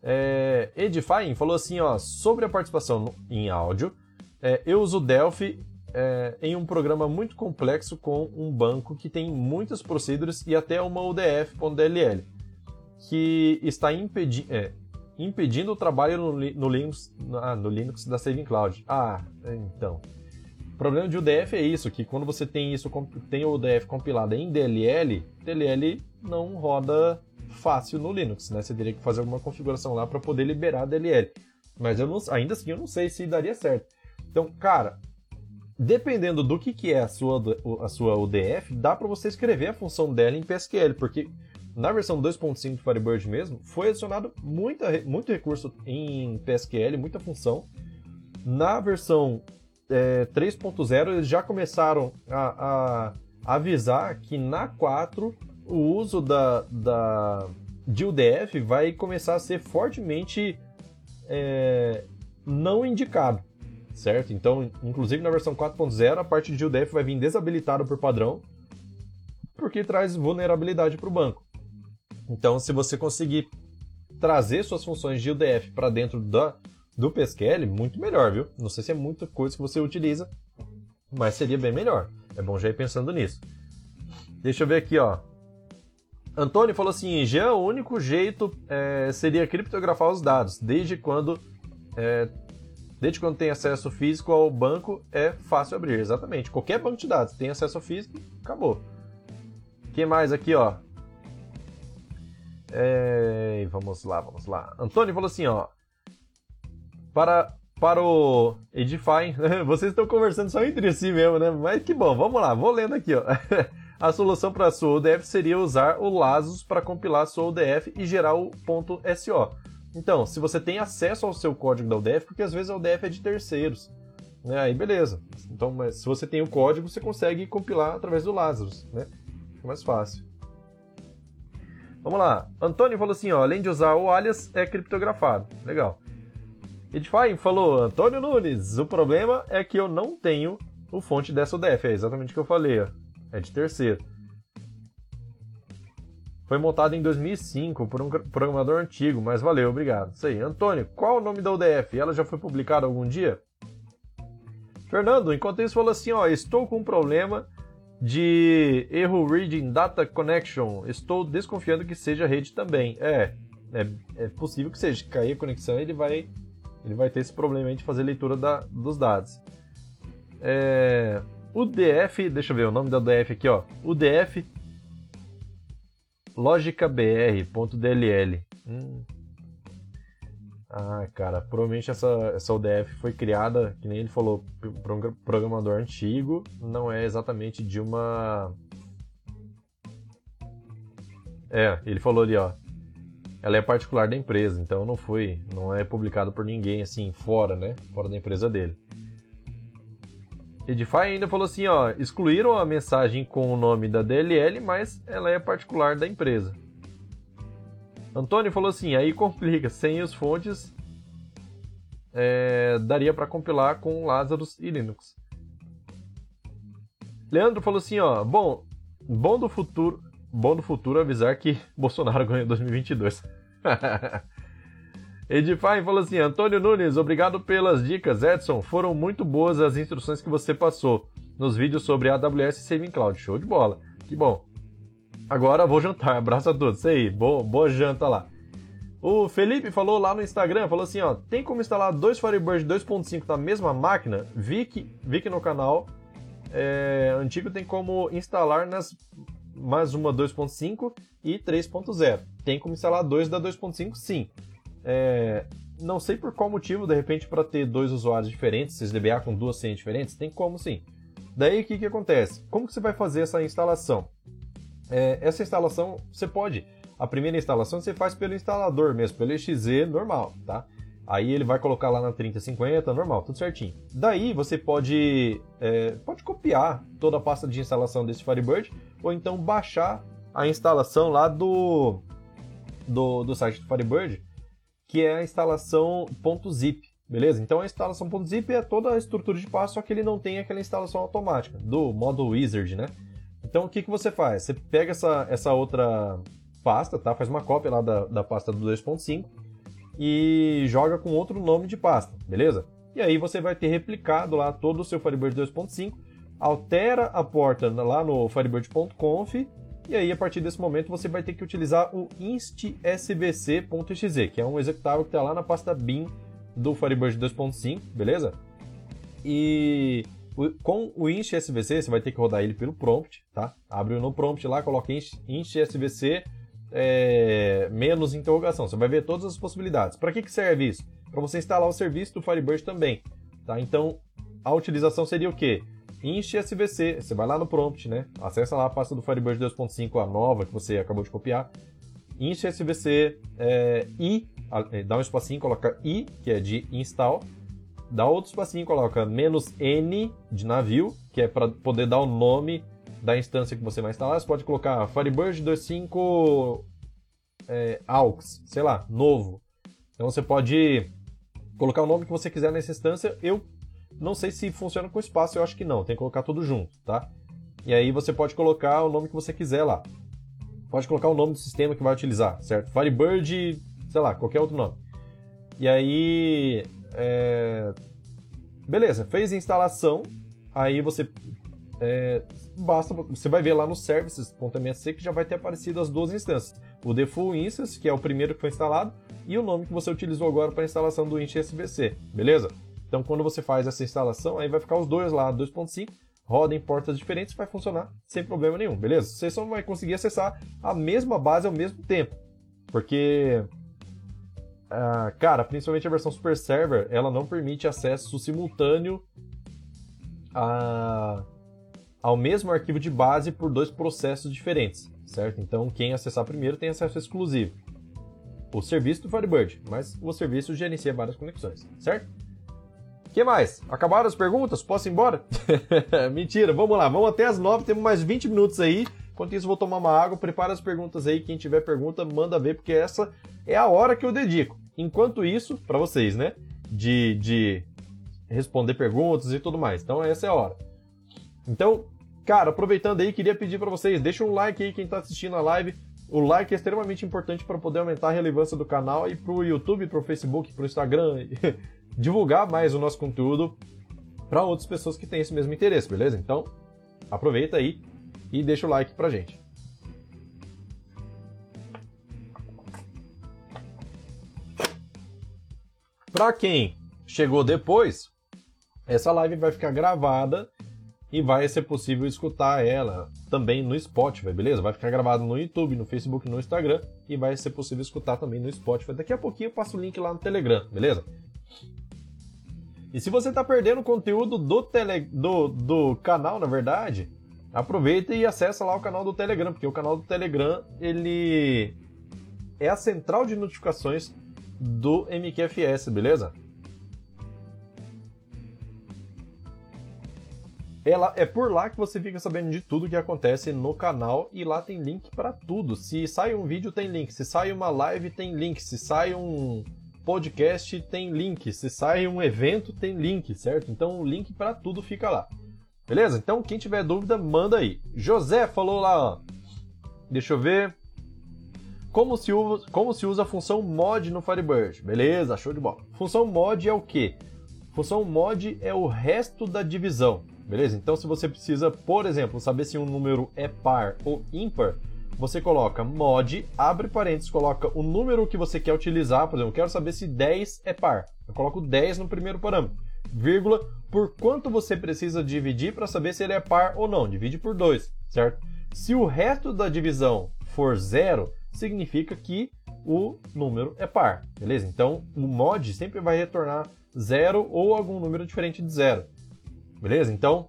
É, Edifying falou assim, ó, sobre a participação em áudio, é, eu uso Delphi é, em um programa muito complexo com um banco que tem muitas procedures e até uma UDF.dll que está impedi é, impedindo o trabalho no, no, Linux, no Linux da Saving Cloud. Ah, então. O problema de UDF é isso, que quando você tem isso, tem o UDF compilado em DLL, DLL não roda fácil no Linux, né? Você teria que fazer alguma configuração lá para poder liberar DLL. Mas eu não, ainda assim eu não sei se daria certo. Então, cara, dependendo do que, que é a sua, a sua UDF, dá para você escrever a função dela em PSQL, porque na versão 2.5 do Firebird mesmo, foi adicionado muita, muito recurso em PSQL, muita função. Na versão é, 3.0, eles já começaram a, a, avisar que na 4 o uso da, da, de UDF vai começar a ser fortemente é, não indicado, certo? Então, inclusive na versão 4.0, a parte de UDF vai vir desabilitada por padrão, porque traz vulnerabilidade para o banco. Então, se você conseguir trazer suas funções de UDF para dentro da, do PSQL, muito melhor, viu? Não sei se é muita coisa que você utiliza, mas seria bem melhor. É bom já ir pensando nisso. Deixa eu ver aqui, ó. Antônio falou assim: já o único jeito é, seria criptografar os dados. Desde quando, é, desde quando tem acesso físico ao banco, é fácil abrir. Exatamente. Qualquer banco de dados tem acesso físico, acabou. O que mais aqui, ó? É, vamos lá, vamos lá. Antônio falou assim, ó. Para, para o Edify, vocês estão conversando só entre si mesmo, né? Mas que bom, vamos lá, vou lendo aqui, ó. A solução para a sua UDF seria usar o Lazos para compilar a sua UDF e gerar o .so. Então, se você tem acesso ao seu código da UDF, porque às vezes a UDF é de terceiros, né? Aí beleza. Então, mas se você tem o código, você consegue compilar através do Lazarus, né? É mais fácil. Vamos lá. Antônio falou assim, ó, além de usar o alias, é criptografado. Legal. Edify falou, Antônio Nunes, o problema é que eu não tenho o fonte dessa UDF. É exatamente o que eu falei, ó. É de terceiro. Foi montado em 2005 por um programador antigo, mas valeu, obrigado. Isso aí. Antônio, qual o nome da UDF? Ela já foi publicada algum dia? Fernando, enquanto isso, falou assim: ó, estou com um problema de erro reading data connection. Estou desconfiando que seja rede também. É, é, é possível que seja. Cair a conexão, ele vai, ele vai ter esse problema de fazer leitura da, dos dados. É, o DF, deixa eu ver o nome da DF aqui, ó. O DF logicabr.dll. Hum. Ah, cara, provavelmente essa, essa UDF foi criada, que nem ele falou, por um programador antigo, não é exatamente de uma. É, ele falou ali, ó. Ela é particular da empresa, então não foi, não é publicado por ninguém assim fora, né? Fora da empresa dele. Edify ainda falou assim, ó, excluíram a mensagem com o nome da DLL, mas ela é particular da empresa. Antônio falou assim, aí complica, sem os fontes é, daria para compilar com Lazarus e Linux. Leandro falou assim, ó, bom, bom do futuro, bom do futuro avisar que Bolsonaro ganhou em 2022. Edify falou assim: Antônio Nunes, obrigado pelas dicas. Edson, foram muito boas as instruções que você passou nos vídeos sobre AWS e Saving Cloud. Show de bola. Que bom. Agora vou jantar. Abraço a todos. Aí, boa, boa janta lá. O Felipe falou lá no Instagram, falou assim, ó, tem como instalar dois Firebird 2.5 na mesma máquina? Vi que, vi que no canal é, antigo tem como instalar nas mais uma 2.5 e 3.0. Tem como instalar dois da 2.5 sim. É, não sei por qual motivo, de repente, para ter dois usuários diferentes, SysDBA com duas senhas diferentes, tem como sim. Daí o que, que acontece? Como que você vai fazer essa instalação? É, essa instalação você pode. A primeira instalação você faz pelo instalador mesmo, pelo exe normal, tá? Aí ele vai colocar lá na 3050, normal, tudo certinho. Daí você pode, é, pode copiar toda a pasta de instalação desse Firebird, ou então baixar a instalação lá do, do, do site do Firebird que é a instalação .zip, beleza? Então a instalação .zip é toda a estrutura de passo, só que ele não tem aquela instalação automática do modo wizard, né? Então o que, que você faz? Você pega essa, essa outra pasta, tá? Faz uma cópia lá da, da pasta do 2.5 e joga com outro nome de pasta, beleza? E aí você vai ter replicado lá todo o seu Firebird 2.5, altera a porta lá no firebird.conf e aí, a partir desse momento, você vai ter que utilizar o instsvc.exe, que é um executável que está lá na pasta bin do Firebird 2.5, beleza? E com o instsvc, você vai ter que rodar ele pelo prompt, tá? Abre no prompt lá, coloca instsvc é, menos interrogação. Você vai ver todas as possibilidades. Para que, que serve isso? Para você instalar o serviço do Firebird também, tá? Então, a utilização seria o quê? Enche SVC, você vai lá no prompt, né? Acessa lá a pasta do Firebird 2.5, a nova que você acabou de copiar. Enche SVC é, i, é, dá um espacinho, coloca i, que é de install. Dá outro espacinho, coloca menos n de navio, que é para poder dar o nome da instância que você vai instalar. Você pode colocar Firebird 2.5 é, aux, sei lá, novo. Então você pode colocar o nome que você quiser nessa instância. Eu não sei se funciona com espaço, eu acho que não. Tem que colocar tudo junto, tá? E aí você pode colocar o nome que você quiser lá. Pode colocar o nome do sistema que vai utilizar, certo? Firebird, sei lá, qualquer outro nome. E aí, é... beleza, fez a instalação, aí você é... basta, você vai ver lá no services.msc que já vai ter aparecido as duas instâncias. O default instance, que é o primeiro que foi instalado, e o nome que você utilizou agora para a instalação do Inch SVC, beleza? Então, quando você faz essa instalação, aí vai ficar os dois lá, 2.5, roda em portas diferentes, vai funcionar sem problema nenhum, beleza? Você só vai conseguir acessar a mesma base ao mesmo tempo. Porque, uh, cara, principalmente a versão Super Server, ela não permite acesso simultâneo a, ao mesmo arquivo de base por dois processos diferentes, certo? Então, quem acessar primeiro tem acesso exclusivo. O serviço do Firebird, mas o serviço gerencia várias conexões, certo? Que mais? Acabaram as perguntas? Posso ir embora? Mentira, vamos lá, vamos até as nove, temos mais 20 minutos aí. Enquanto isso, vou tomar uma água, prepara as perguntas aí. Quem tiver pergunta, manda ver, porque essa é a hora que eu dedico. Enquanto isso, para vocês, né? De, de responder perguntas e tudo mais. Então, essa é a hora. Então, cara, aproveitando aí, queria pedir para vocês, deixa um like aí quem tá assistindo a live. O like é extremamente importante para poder aumentar a relevância do canal e pro YouTube, pro Facebook, pro Instagram, divulgar mais o nosso conteúdo para outras pessoas que têm esse mesmo interesse, beleza? Então, aproveita aí e deixa o like pra gente. Para quem chegou depois, essa live vai ficar gravada e vai ser possível escutar ela também no Spotify, beleza? Vai ficar gravado no YouTube, no Facebook, no Instagram e vai ser possível escutar também no Spotify. Daqui a pouquinho eu passo o link lá no Telegram, beleza? E se você está perdendo o conteúdo do, tele, do, do canal, na verdade, aproveita e acessa lá o canal do Telegram, porque o canal do Telegram ele é a central de notificações do MQFS, beleza? Ela, é por lá que você fica sabendo de tudo que acontece no canal e lá tem link para tudo. Se sai um vídeo, tem link. Se sai uma live, tem link. Se sai um, podcast tem link, se sai um evento tem link, certo? Então o link para tudo fica lá. Beleza? Então quem tiver dúvida, manda aí. José falou lá, ó. Deixa eu ver. Como se, usa, como se usa a função mod no Firebird? Beleza, show de bola. Função mod é o quê? Função mod é o resto da divisão, beleza? Então se você precisa, por exemplo, saber se um número é par ou ímpar, você coloca mod, abre parênteses, coloca o número que você quer utilizar, por exemplo, eu quero saber se 10 é par. Eu coloco 10 no primeiro parâmetro. Vírgula, por quanto você precisa dividir para saber se ele é par ou não. Divide por 2, certo? Se o resto da divisão for zero, significa que o número é par, beleza? Então, o mod sempre vai retornar zero ou algum número diferente de zero, beleza? Então,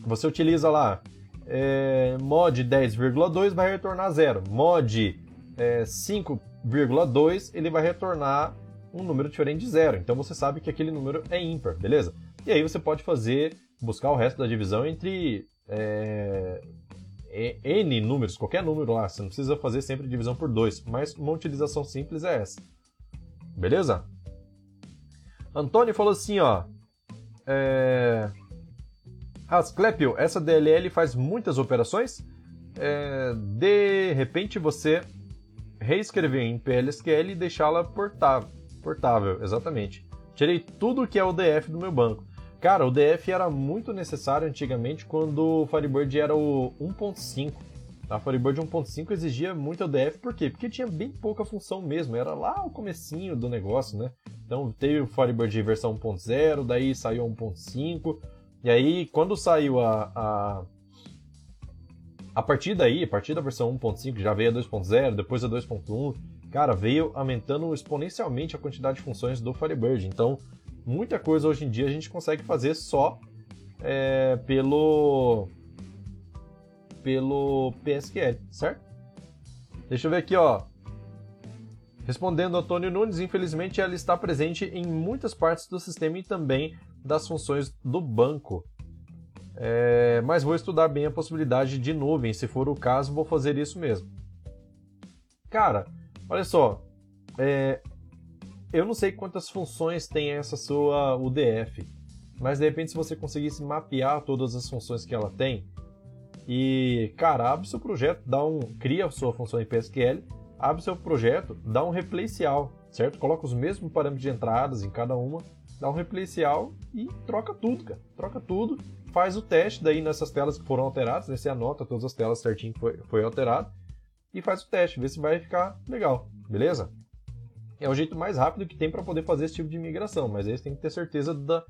você utiliza lá é, mod 10,2 vai retornar zero. Mod é, 5,2 ele vai retornar um número diferente de zero. Então você sabe que aquele número é ímpar, beleza? E aí você pode fazer, buscar o resto da divisão entre é, N números, qualquer número lá. Você não precisa fazer sempre divisão por 2, mas uma utilização simples é essa. Beleza? Antônio falou assim, ó. É... Asclepio, essa DLL faz muitas operações. É, de repente você reescrever em PLSQL e deixá-la portável, portável, exatamente. Tirei tudo que é o DF do meu banco. Cara, o DF era muito necessário antigamente quando o Firebird era o 1.5. A Firebird 1.5 exigia muito o DF, por quê? Porque tinha bem pouca função mesmo, era lá o comecinho do negócio, né? Então teve o Firebird versão 1.0, daí saiu 1.5, e aí, quando saiu a, a. A partir daí, a partir da versão 1.5, já veio a 2.0, depois a 2.1, cara, veio aumentando exponencialmente a quantidade de funções do Firebird. Então, muita coisa hoje em dia a gente consegue fazer só é, pelo pelo PSQL, certo? Deixa eu ver aqui, ó. Respondendo Antônio Nunes, infelizmente ela está presente em muitas partes do sistema e também das funções do banco. É, mas vou estudar bem a possibilidade de nuvem. Se for o caso, vou fazer isso mesmo. Cara, olha só. É, eu não sei quantas funções tem essa sua UDF, mas de repente, se você conseguisse mapear todas as funções que ela tem, e, cara, abre seu projeto, dá um, cria a sua função em PSQL, abre seu projeto, dá um replace all, certo? Coloca os mesmos parâmetros de entradas em cada uma dá um replace all e troca tudo, cara. Troca tudo, faz o teste daí nessas telas que foram alteradas, né? Você anota todas as telas certinho que foi, foi alterado e faz o teste, vê se vai ficar legal, beleza? É o jeito mais rápido que tem para poder fazer esse tipo de migração, mas aí você tem que ter certeza da,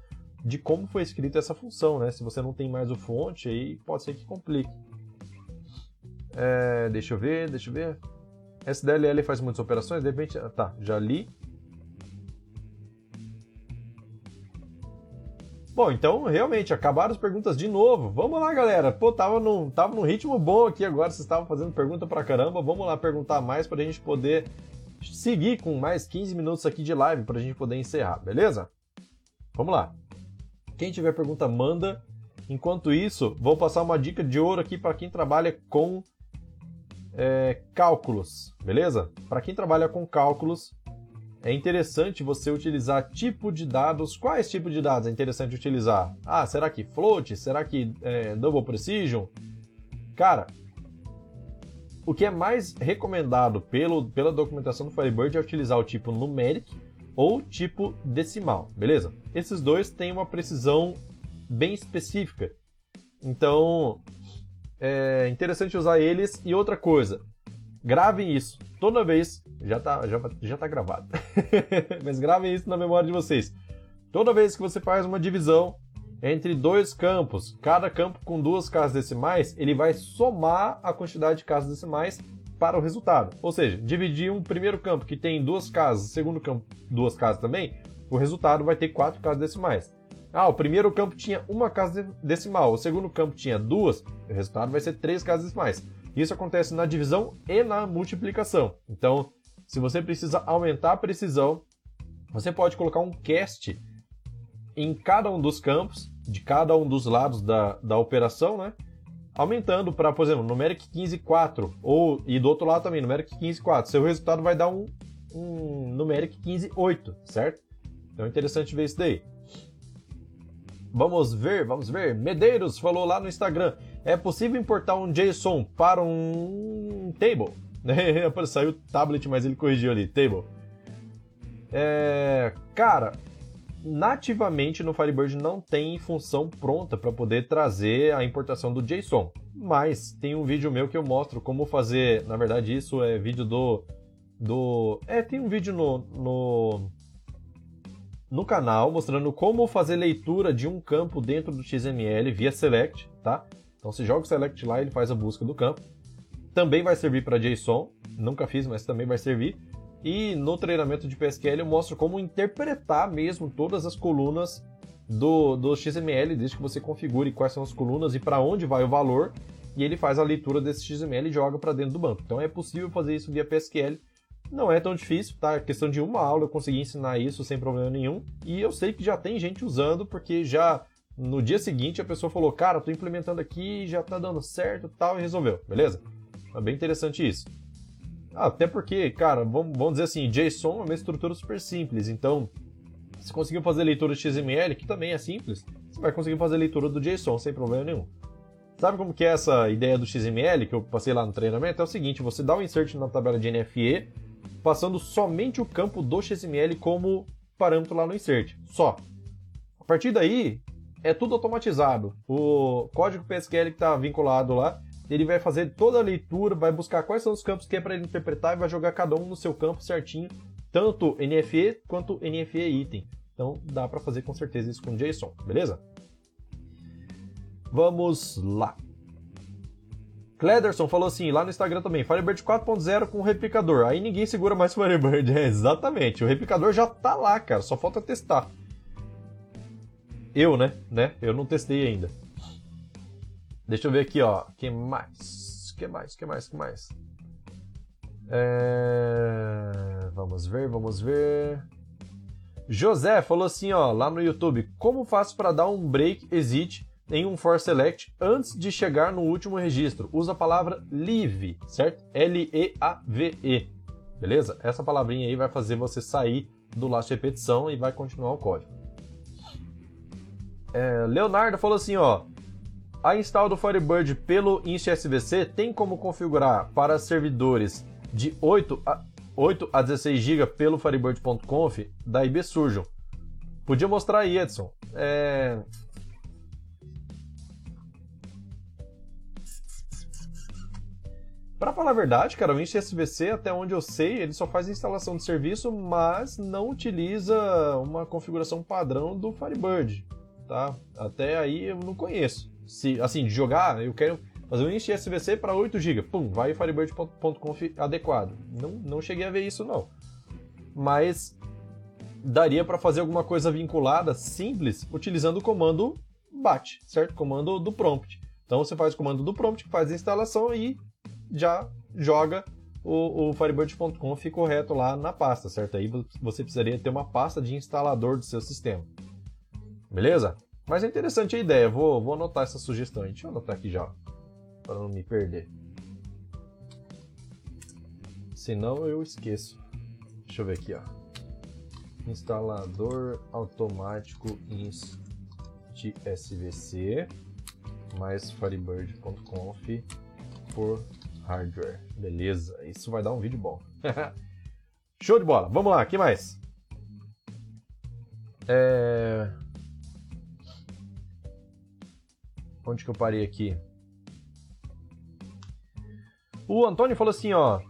de como foi escrita essa função, né? Se você não tem mais o fonte, aí pode ser que complique. É, deixa eu ver, deixa eu ver. SDLL faz muitas operações, de repente. Tá, já li. Bom, então realmente acabaram as perguntas de novo. Vamos lá, galera. Pô, tava num, tava num ritmo bom aqui agora. Vocês estavam fazendo pergunta pra caramba. Vamos lá perguntar mais pra gente poder seguir com mais 15 minutos aqui de live pra gente poder encerrar, beleza? Vamos lá. Quem tiver pergunta, manda. Enquanto isso, vou passar uma dica de ouro aqui para quem trabalha com é, cálculos, beleza? Para quem trabalha com cálculos, é interessante você utilizar tipo de dados. Quais tipos de dados é interessante utilizar? Ah, será que float? Será que é, double precision? Cara, o que é mais recomendado pelo, pela documentação do Firebird é utilizar o tipo numeric ou tipo decimal, beleza? Esses dois têm uma precisão bem específica. Então, é interessante usar eles. E outra coisa, gravem isso toda vez já tá, já, já tá gravado. Mas gravem isso na memória de vocês. Toda vez que você faz uma divisão entre dois campos, cada campo com duas casas decimais, ele vai somar a quantidade de casas decimais para o resultado. Ou seja, dividir um primeiro campo que tem duas casas, segundo campo duas casas também, o resultado vai ter quatro casas decimais. Ah, o primeiro campo tinha uma casa decimal, o segundo campo tinha duas, o resultado vai ser três casas decimais. Isso acontece na divisão e na multiplicação. Então, se você precisa aumentar a precisão, você pode colocar um cast em cada um dos campos, de cada um dos lados da, da operação, né? Aumentando para, por exemplo, numeric 15 4, ou, e do outro lado também, numeric 15 4. Seu resultado vai dar um, um numeric 15 8, certo? Então é interessante ver isso daí. Vamos ver, vamos ver. Medeiros falou lá no Instagram. É possível importar um JSON para um table? Saiu tablet, mas ele corrigiu ali, table. É, cara, nativamente no Firebird não tem função pronta para poder trazer a importação do JSON. Mas tem um vídeo meu que eu mostro como fazer. Na verdade, isso é vídeo do. do é, tem um vídeo no, no, no canal mostrando como fazer leitura de um campo dentro do XML via select, tá? Então você joga o select lá, ele faz a busca do campo. Também vai servir para JSON, nunca fiz, mas também vai servir. E no treinamento de PSQL eu mostro como interpretar mesmo todas as colunas do, do XML, desde que você configure quais são as colunas e para onde vai o valor, e ele faz a leitura desse XML e joga para dentro do banco. Então é possível fazer isso via PSQL. Não é tão difícil, tá? É questão de uma aula eu consegui ensinar isso sem problema nenhum. E eu sei que já tem gente usando, porque já no dia seguinte a pessoa falou: Cara, tô implementando aqui, já tá dando certo tal, e resolveu, beleza? É bem interessante isso. Até porque, cara, vamos, vamos dizer assim, JSON é uma estrutura super simples, então se conseguiu fazer leitura de XML, que também é simples, você vai conseguir fazer leitura do JSON sem problema nenhum. Sabe como que é essa ideia do XML que eu passei lá no treinamento? É o seguinte, você dá um insert na tabela de NFE, passando somente o campo do XML como parâmetro lá no insert, só. A partir daí, é tudo automatizado. O código PSQL que está vinculado lá, ele vai fazer toda a leitura, vai buscar quais são os campos que é para ele interpretar e vai jogar cada um no seu campo certinho, tanto NFE quanto NFE item. Então dá para fazer com certeza isso com JSON, beleza? Vamos lá. Clederson falou assim, lá no Instagram também, Firebird 4.0 com replicador. Aí ninguém segura mais Firebird. É, exatamente. O replicador já tá lá, cara. Só falta testar. Eu, né? né? Eu não testei ainda. Deixa eu ver aqui, ó. Que mais? Que mais? Que mais? Que mais? É... Vamos ver, vamos ver. José falou assim, ó, lá no YouTube: Como faço para dar um break exit em um for select antes de chegar no último registro? Usa a palavra leave, certo? L-E-A-V-E. -E. Beleza? Essa palavrinha aí vai fazer você sair do last repetição e vai continuar o código. É, Leonardo falou assim, ó. A install do Firebird pelo InstSVC tem como configurar para servidores de 8 a, 8 a 16 GB pelo Firebird.conf da IB Surgeon. Podia mostrar aí, Edson. É... Para falar a verdade, cara, o InstSVC, até onde eu sei, ele só faz instalação de serviço, mas não utiliza uma configuração padrão do Firebird, tá? Até aí eu não conheço se assim, de jogar, eu quero fazer um inst SVC para 8 GB. Pum, vai firebird.conf adequado. Não, não cheguei a ver isso não. Mas daria para fazer alguma coisa vinculada simples utilizando o comando bat, certo? Comando do prompt. Então você faz o comando do prompt, faz a instalação e já joga o, o Firebird.conf correto lá na pasta, certo? Aí você precisaria ter uma pasta de instalador do seu sistema. Beleza? Mas é interessante a ideia, vou, vou anotar essa sugestão. Deixa eu anotar aqui já, para não me perder. Senão eu esqueço. Deixa eu ver aqui, ó. Instalador automático inst SVC mais firebird.conf por hardware. Beleza, isso vai dar um vídeo bom. Show de bola. Vamos lá, que mais? É... Onde que eu parei aqui? O Antônio falou assim, ó.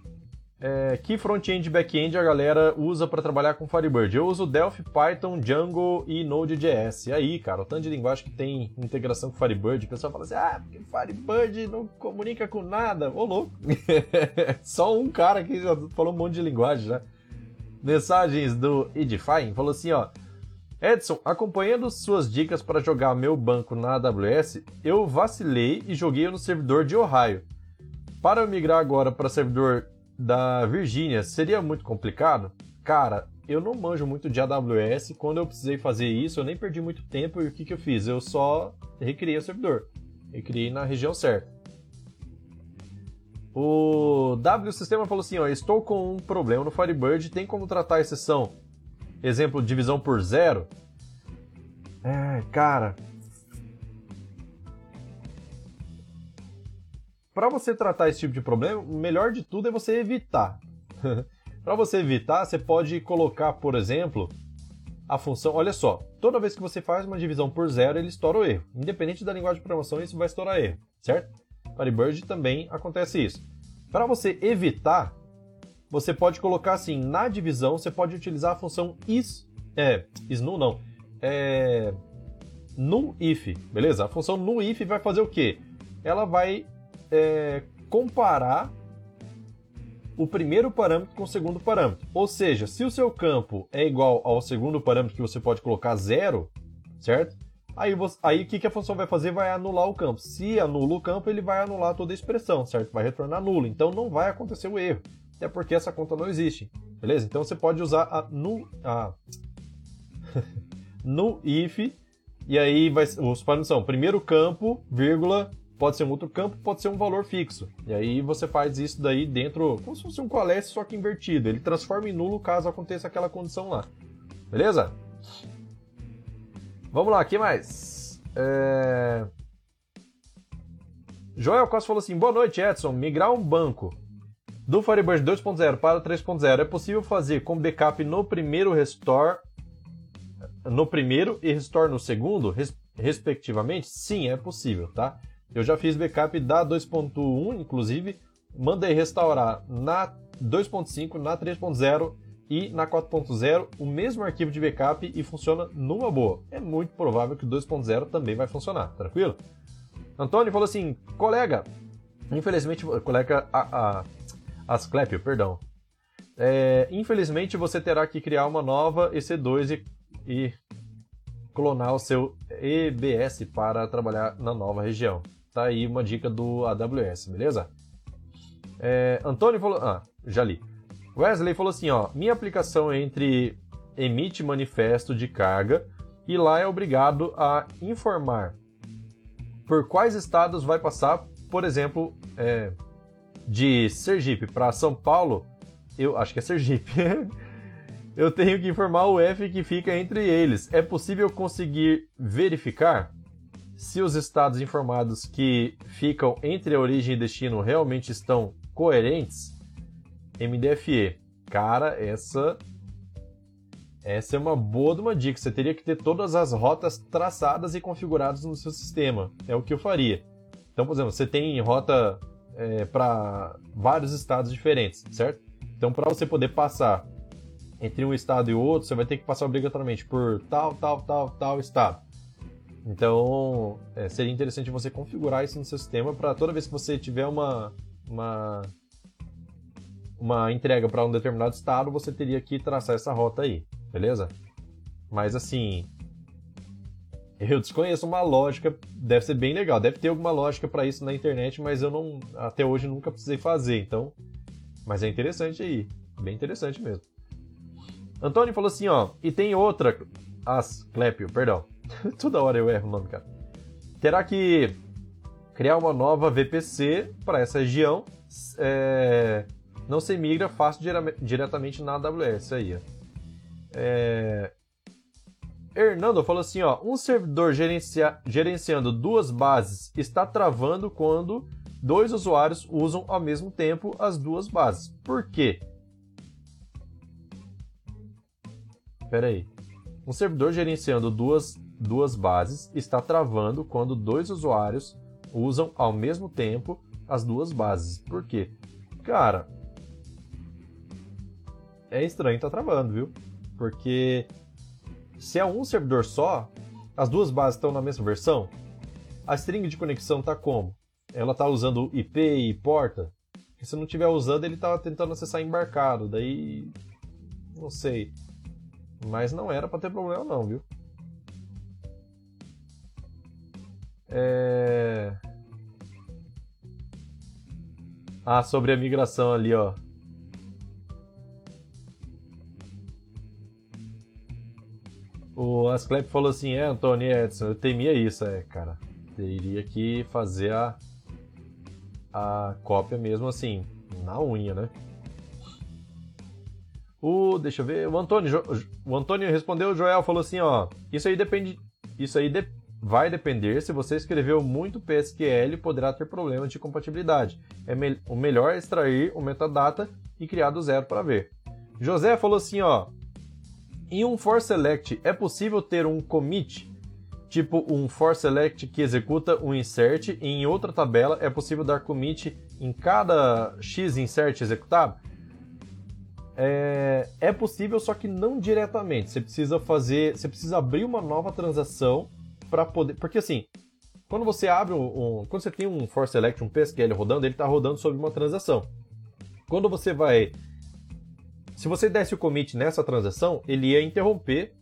É, que front-end e back-end a galera usa para trabalhar com Firebird? Eu uso Delphi, Python, Django e Node.js. E aí, cara, o tanto de linguagem que tem integração com Firebird, o pessoal fala assim, ah, porque Firebird não comunica com nada. Ô, louco! Só um cara que já falou um monte de linguagem já. Mensagens do Edifying falou assim, ó. Edson, acompanhando suas dicas para jogar meu banco na AWS, eu vacilei e joguei no servidor de Ohio. Para eu migrar agora para servidor da Virgínia seria muito complicado? Cara, eu não manjo muito de AWS. Quando eu precisei fazer isso, eu nem perdi muito tempo. E o que, que eu fiz? Eu só recriei o servidor. Recriei na região certa. O W Sistema falou assim: ó, estou com um problema no Firebird. Tem como tratar a exceção? Exemplo, divisão por zero? É, cara, para você tratar esse tipo de problema, o melhor de tudo é você evitar. para você evitar, você pode colocar, por exemplo, a função. Olha só, toda vez que você faz uma divisão por zero, ele estoura o erro. Independente da linguagem de programação, isso vai estourar erro, certo? Firebird também acontece isso. Para você evitar, você pode colocar assim, na divisão, você pode utilizar a função is, é, is null não, é, null if, beleza? A função null if vai fazer o quê? Ela vai é, comparar o primeiro parâmetro com o segundo parâmetro. Ou seja, se o seu campo é igual ao segundo parâmetro que você pode colocar zero, certo? Aí, você, aí o que, que a função vai fazer? Vai anular o campo. Se anula o campo, ele vai anular toda a expressão, certo? Vai retornar nulo. Então não vai acontecer o erro. Até porque essa conta não existe. Beleza? Então você pode usar a nu, a no if e aí vai, os parâmetros são primeiro campo, vírgula, Pode ser um outro campo, pode ser um valor fixo. E aí você faz isso daí dentro, como se fosse um coalesce, só que invertido. Ele transforma em nulo caso aconteça aquela condição lá. Beleza? Vamos lá, que mais? É... Joel Costa falou assim: Boa noite, Edson. Migrar um banco do Firebird 2.0 para 3.0 é possível fazer com backup no primeiro restore no primeiro e restore no segundo, res respectivamente? Sim, é possível, tá? Eu já fiz backup da 2.1, inclusive, mandei restaurar na 2.5, na 3.0 e na 4.0 o mesmo arquivo de backup e funciona numa boa. É muito provável que o 2.0 também vai funcionar, tranquilo? Antônio falou assim, colega, infelizmente, colega a, a, Asclepio, perdão. É, infelizmente você terá que criar uma nova EC2 e, e clonar o seu EBS para trabalhar na nova região. Tá aí uma dica do AWS, beleza? É, Antônio falou. Ah, já li. Wesley falou assim: ó, minha aplicação entre emite manifesto de carga e lá é obrigado a informar por quais estados vai passar, por exemplo, é, de Sergipe para São Paulo, eu acho que é Sergipe. eu tenho que informar o F que fica entre eles. É possível conseguir verificar? se os estados informados que ficam entre a origem e destino realmente estão coerentes, MDFE. Cara, essa essa é uma boa de uma dica. Você teria que ter todas as rotas traçadas e configuradas no seu sistema. É o que eu faria. Então, por exemplo, você tem rota é, para vários estados diferentes, certo? Então, para você poder passar entre um estado e outro, você vai ter que passar obrigatoriamente por tal, tal, tal, tal estado. Então, é, seria interessante você configurar isso no seu sistema para toda vez que você tiver uma, uma, uma entrega para um determinado estado, você teria que traçar essa rota aí, beleza? Mas assim, eu desconheço uma lógica, deve ser bem legal, deve ter alguma lógica para isso na internet, mas eu não, até hoje nunca precisei fazer, então, mas é interessante aí, bem interessante mesmo. Antônio falou assim, ó, e tem outra, as, Clépio, perdão, toda hora eu erro o nome, cara. Terá que criar uma nova VPC para essa região, é, não se migra fácil diretamente na AWS aí. É, Hernando falou assim, ó, um servidor gerencia, gerenciando duas bases está travando quando dois usuários usam ao mesmo tempo as duas bases. Por quê? Espera aí. Um servidor gerenciando duas, duas bases está travando quando dois usuários usam ao mesmo tempo as duas bases. Por quê? Cara, é estranho tá travando, viu? Porque se é um servidor só, as duas bases estão na mesma versão, a string de conexão está como? Ela está usando IP e porta? se não estiver usando, ele está tentando acessar embarcado, daí não sei. Mas não era para ter problema não, viu? É... Ah, sobre a migração ali, ó. O Asclep falou assim: É, Antônio Edson, eu temia isso, é, cara. Teria que fazer a, a cópia mesmo assim, na unha, né? O, deixa eu ver, o Antônio, o Antônio respondeu, o Joel falou assim, ó, isso aí depende, isso aí de, vai depender se você escreveu muito PSQL, poderá ter problemas de compatibilidade. É me, o melhor é extrair o metadata e criar do zero para ver. José falou assim, ó, em um for select, é possível ter um commit, tipo um for select que executa um insert, e em outra tabela é possível dar commit em cada x insert executado? É, é possível, só que não diretamente. Você precisa fazer, você precisa abrir uma nova transação para poder, porque assim, quando você abre um, um, quando você tem um for select, um PSQL rodando, ele está rodando sobre uma transação. Quando você vai se você desse o commit nessa transação, ele ia interromper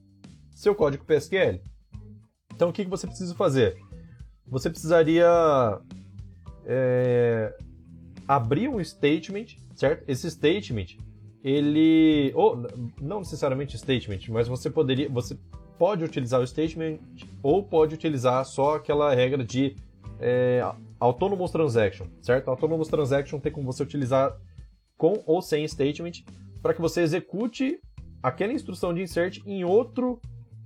seu código PSQL. Então o que, que você precisa fazer? Você precisaria é, abrir um statement, certo? Esse statement, ele, ou não necessariamente statement, mas você poderia, você pode utilizar o statement ou pode utilizar só aquela regra de é, autonomous transaction, certo? Autonomous transaction tem como você utilizar com ou sem statement para que você execute aquela instrução de insert em outro,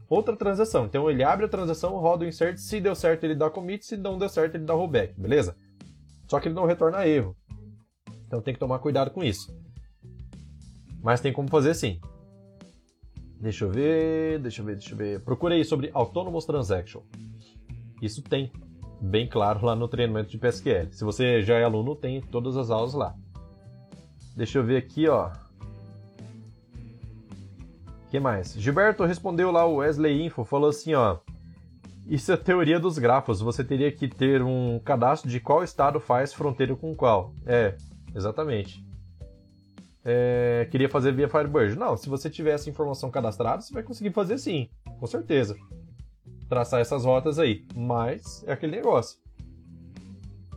outra transação. Então ele abre a transação, roda o insert, se deu certo ele dá commit, se não deu certo ele dá rollback, beleza? Só que ele não retorna erro. Então tem que tomar cuidado com isso. Mas tem como fazer sim. Deixa eu ver, deixa eu ver, deixa eu ver. Procure aí sobre Autonomous Transaction. Isso tem bem claro lá no treinamento de PSQL. Se você já é aluno, tem todas as aulas lá. Deixa eu ver aqui, ó que mais? Gilberto respondeu lá o Wesley Info, falou assim, ó. Isso é teoria dos grafos. Você teria que ter um cadastro de qual estado faz fronteira com qual. É, exatamente. É, queria fazer via Firebird. Não, se você tiver essa informação cadastrada, você vai conseguir fazer sim, com certeza. Traçar essas rotas aí. Mas é aquele negócio.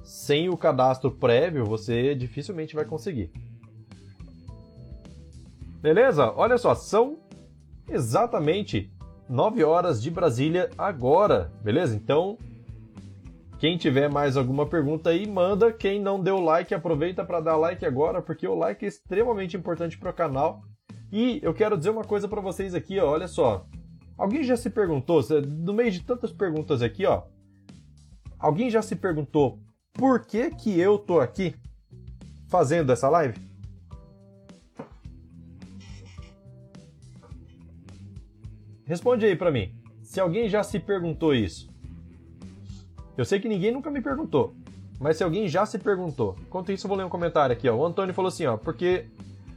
Sem o cadastro prévio, você dificilmente vai conseguir. Beleza? Olha só, são exatamente 9 horas de Brasília agora, beleza? Então, quem tiver mais alguma pergunta aí, manda. Quem não deu like, aproveita para dar like agora, porque o like é extremamente importante para o canal. E eu quero dizer uma coisa para vocês aqui, ó, olha só. Alguém já se perguntou, no meio de tantas perguntas aqui, ó, alguém já se perguntou por que que eu tô aqui fazendo essa live? Responde aí para mim. Se alguém já se perguntou isso. Eu sei que ninguém nunca me perguntou, mas se alguém já se perguntou. Enquanto isso, eu vou ler um comentário aqui, ó. O Antônio falou assim, ó, porque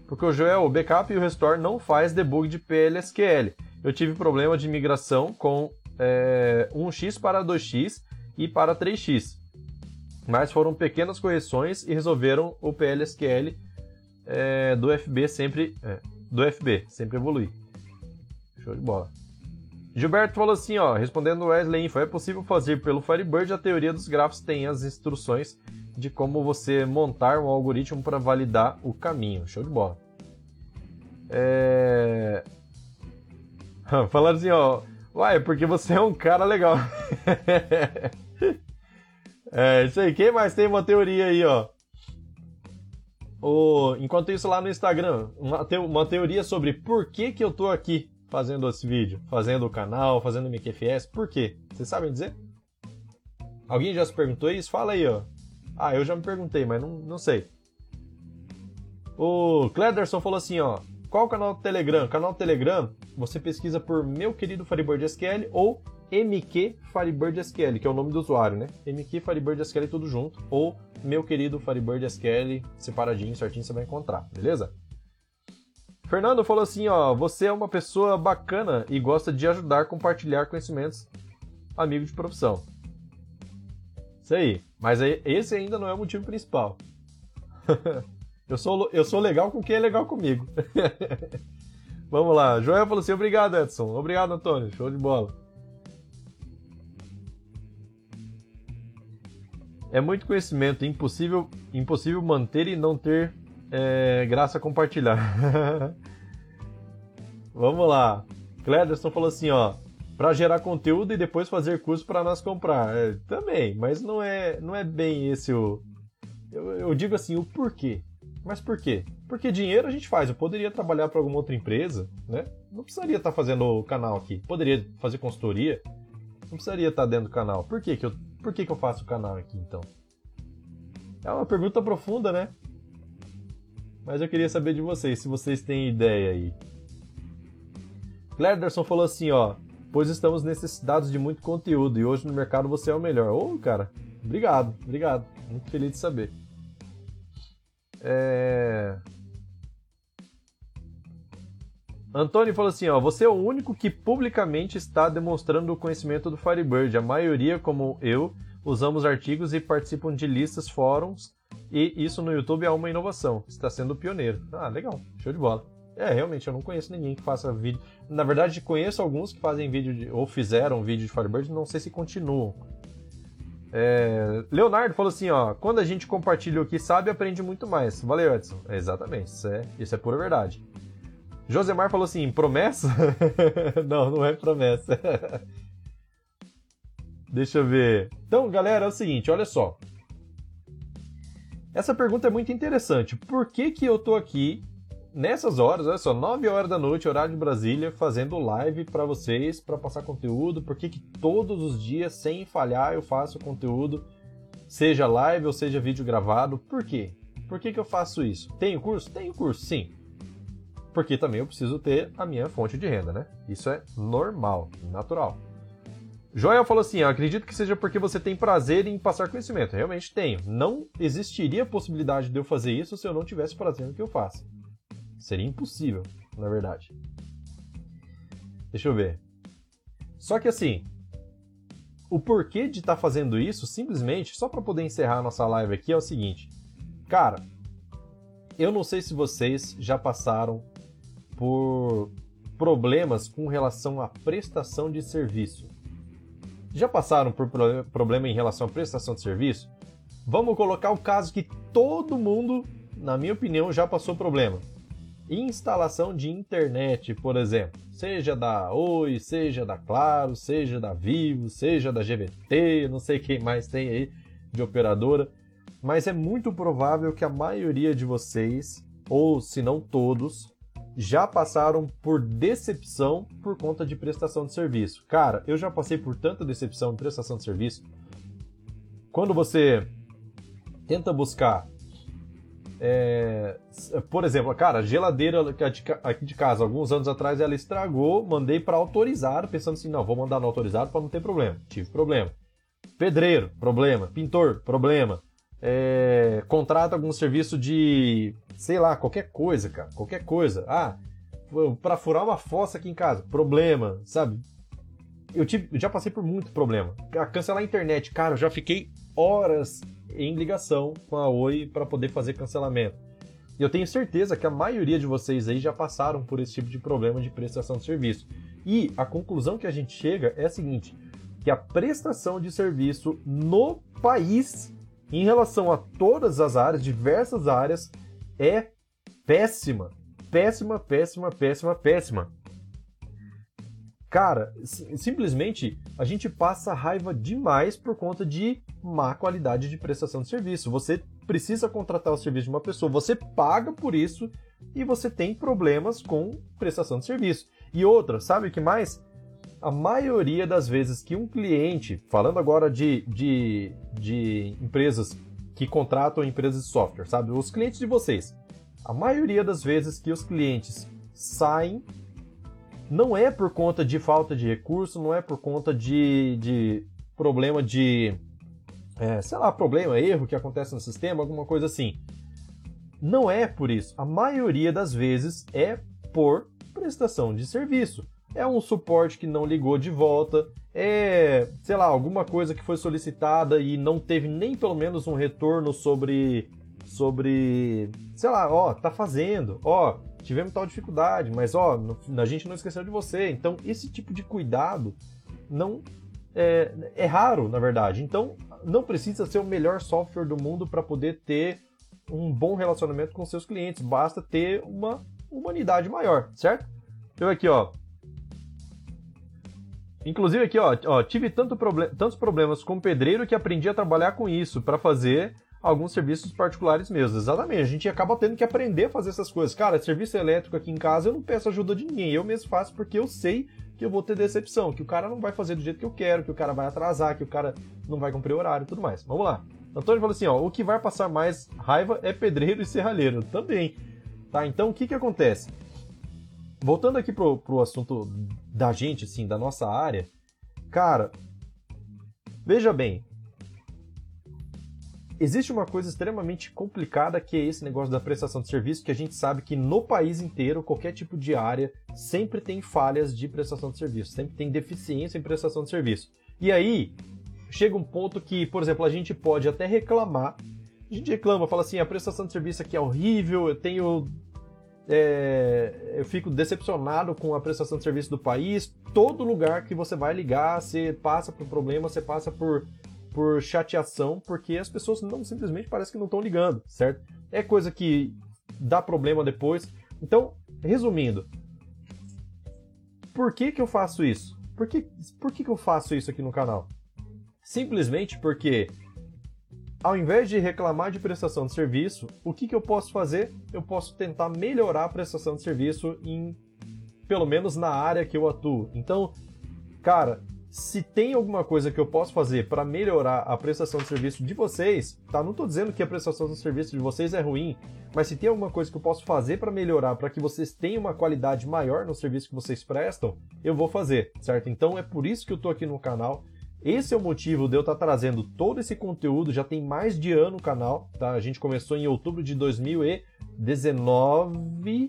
porque o Joel, o backup e o restore não faz debug de PLSQL. Eu tive problema de migração com é, 1x para 2x e para 3x. Mas foram pequenas correções e resolveram o PLSQL é, do FB sempre é, do FB sempre evoluir. Show de bola. Gilberto falou assim, ó, respondendo Wesley Info, é possível fazer pelo Firebird a teoria dos grafos tem as instruções de como você montar um algoritmo para validar o caminho. Show de bola. É... Assim, ó, uai, porque você é um cara legal. é isso aí. Quem mais tem uma teoria aí, ó? O... Enquanto isso, lá no Instagram, uma, te... uma teoria sobre por que, que eu tô aqui fazendo esse vídeo, fazendo o canal, fazendo o MQFS. Por quê? Vocês sabem dizer? Alguém já se perguntou isso? Fala aí, ó. Ah, eu já me perguntei, mas não, não sei. O Clederson falou assim, ó. Qual o canal do Telegram? Canal do Telegram, você pesquisa por meu querido Firebird SQL ou MQ Firebird SQL, que é o nome do usuário, né? MQ Firebird SQL tudo junto, ou meu querido Firebird SQL separadinho, certinho, você vai encontrar, beleza? Fernando falou assim, ó, você é uma pessoa bacana e gosta de ajudar, compartilhar conhecimentos, amigo de profissão. Isso aí. Mas esse ainda não é o motivo principal. eu, sou, eu sou legal com quem é legal comigo. Vamos lá. Joel falou assim, obrigado, Edson. Obrigado, Antônio. Show de bola. É muito conhecimento, impossível, impossível manter e não ter é, graça compartilhar. Vamos lá. Clederson falou assim, ó, para gerar conteúdo e depois fazer curso para nós comprar. É, também, mas não é, não é bem esse o. Eu, eu, digo assim, o porquê. Mas por quê? Porque dinheiro a gente faz. Eu poderia trabalhar para alguma outra empresa, né? Não precisaria estar tá fazendo o canal aqui. Poderia fazer consultoria. Não precisaria estar tá dentro do canal. Por que, que, eu, por que, que eu faço o canal aqui então? É uma pergunta profunda, né? Mas eu queria saber de vocês, se vocês têm ideia aí. Glerderson falou assim, ó, pois estamos necessitados de muito conteúdo e hoje no mercado você é o melhor. Ô, cara, obrigado, obrigado. Muito feliz de saber. É... Antônio falou assim, ó, você é o único que publicamente está demonstrando o conhecimento do Firebird. A maioria, como eu, usamos artigos e participam de listas, fóruns e isso no YouTube é uma inovação. Está sendo pioneiro. Ah, legal. Show de bola. É, realmente, eu não conheço ninguém que faça vídeo. Na verdade, conheço alguns que fazem vídeo de, ou fizeram vídeo de Firebird, não sei se continuam. É, Leonardo falou assim, ó, quando a gente compartilha o que sabe, aprende muito mais. Valeu, Edson. É, exatamente, isso é, isso é pura verdade. Josemar falou assim, promessa? não, não é promessa. Deixa eu ver. Então, galera, é o seguinte, olha só. Essa pergunta é muito interessante. Por que, que eu tô aqui nessas horas, olha só, 9 horas da noite, horário de Brasília, fazendo live para vocês, para passar conteúdo? Por que, que todos os dias, sem falhar, eu faço conteúdo, seja live ou seja vídeo gravado? Por quê? Por que, que eu faço isso? Tenho curso? Tenho curso, sim. Porque também eu preciso ter a minha fonte de renda, né? Isso é normal, natural. Joel falou assim: acredito que seja porque você tem prazer em passar conhecimento. Realmente tenho. Não existiria possibilidade de eu fazer isso se eu não tivesse prazer no que eu faço. Seria impossível, na verdade. Deixa eu ver. Só que assim, o porquê de estar tá fazendo isso, simplesmente, só para poder encerrar a nossa live aqui, é o seguinte. Cara, eu não sei se vocês já passaram por problemas com relação à prestação de serviço. Já passaram por problema em relação à prestação de serviço? Vamos colocar o caso que todo mundo, na minha opinião, já passou problema. Instalação de internet, por exemplo, seja da Oi, seja da Claro, seja da Vivo, seja da GVT, não sei quem mais tem aí de operadora, mas é muito provável que a maioria de vocês, ou se não todos, já passaram por decepção por conta de prestação de serviço. Cara, eu já passei por tanta decepção em prestação de serviço. Quando você tenta buscar, é, por exemplo, cara, a geladeira aqui de casa, alguns anos atrás, ela estragou, mandei para autorizar, pensando assim, não, vou mandar no autorizado para não ter problema. Tive problema. Pedreiro, problema. Pintor, problema. É, contrata algum serviço de sei lá, qualquer coisa, cara, qualquer coisa. Ah, para furar uma fossa aqui em casa, problema, sabe? eu, tive, já passei por muito problema. Cancelar a internet, cara, eu já fiquei horas em ligação com a Oi para poder fazer cancelamento. E eu tenho certeza que a maioria de vocês aí já passaram por esse tipo de problema de prestação de serviço. E a conclusão que a gente chega é a seguinte: que a prestação de serviço no país, em relação a todas as áreas, diversas áreas, é péssima. Péssima, péssima, péssima, péssima. Cara, simplesmente a gente passa raiva demais por conta de má qualidade de prestação de serviço. Você precisa contratar o serviço de uma pessoa, você paga por isso e você tem problemas com prestação de serviço. E outra, sabe o que mais? A maioria das vezes que um cliente, falando agora de, de, de empresas que contratam empresas de software, sabe? Os clientes de vocês. A maioria das vezes que os clientes saem não é por conta de falta de recurso, não é por conta de, de problema de. É, sei lá, problema, erro que acontece no sistema, alguma coisa assim. Não é por isso. A maioria das vezes é por prestação de serviço. É um suporte que não ligou de volta, é, sei lá, alguma coisa que foi solicitada e não teve nem pelo menos um retorno sobre sobre, sei lá, ó, tá fazendo, ó, tivemos tal dificuldade, mas ó, a gente não esqueceu de você. Então, esse tipo de cuidado não é, é raro, na verdade. Então, não precisa ser o melhor software do mundo para poder ter um bom relacionamento com seus clientes. Basta ter uma humanidade maior, certo? Eu aqui, ó. Inclusive aqui, ó, ó tive tanto problem tantos problemas com pedreiro que aprendi a trabalhar com isso para fazer alguns serviços particulares mesmo. Exatamente. A gente acaba tendo que aprender a fazer essas coisas. Cara, serviço elétrico aqui em casa eu não peço ajuda de ninguém. Eu mesmo faço porque eu sei que eu vou ter decepção, que o cara não vai fazer do jeito que eu quero, que o cara vai atrasar, que o cara não vai cumprir o horário e tudo mais. Vamos lá. Antônio falou assim, ó, o que vai passar mais raiva é pedreiro e serralheiro. Também. Tá, então o que que acontece? Voltando aqui pro, pro assunto da gente, assim, da nossa área, cara, veja bem, existe uma coisa extremamente complicada que é esse negócio da prestação de serviço, que a gente sabe que no país inteiro, qualquer tipo de área, sempre tem falhas de prestação de serviço, sempre tem deficiência em prestação de serviço. E aí, chega um ponto que, por exemplo, a gente pode até reclamar, a gente reclama, fala assim, a prestação de serviço aqui é horrível, eu tenho... É, eu fico decepcionado com a prestação de serviço do país. Todo lugar que você vai ligar, você passa por problema, você passa por por chateação, porque as pessoas não simplesmente parece que não estão ligando, certo? É coisa que dá problema depois. Então, resumindo, por que, que eu faço isso? Por, que, por que, que eu faço isso aqui no canal? Simplesmente porque, ao invés de reclamar de prestação de serviço, o que, que eu posso fazer? Eu posso tentar melhorar a prestação de serviço em, pelo menos na área que eu atuo. Então, cara, se tem alguma coisa que eu posso fazer para melhorar a prestação de serviço de vocês, tá? Não estou dizendo que a prestação de serviço de vocês é ruim, mas se tem alguma coisa que eu posso fazer para melhorar, para que vocês tenham uma qualidade maior no serviço que vocês prestam, eu vou fazer, certo? Então é por isso que eu estou aqui no canal. Esse é o motivo de eu estar tá trazendo todo esse conteúdo, já tem mais de ano o canal, tá? A gente começou em outubro de 2019.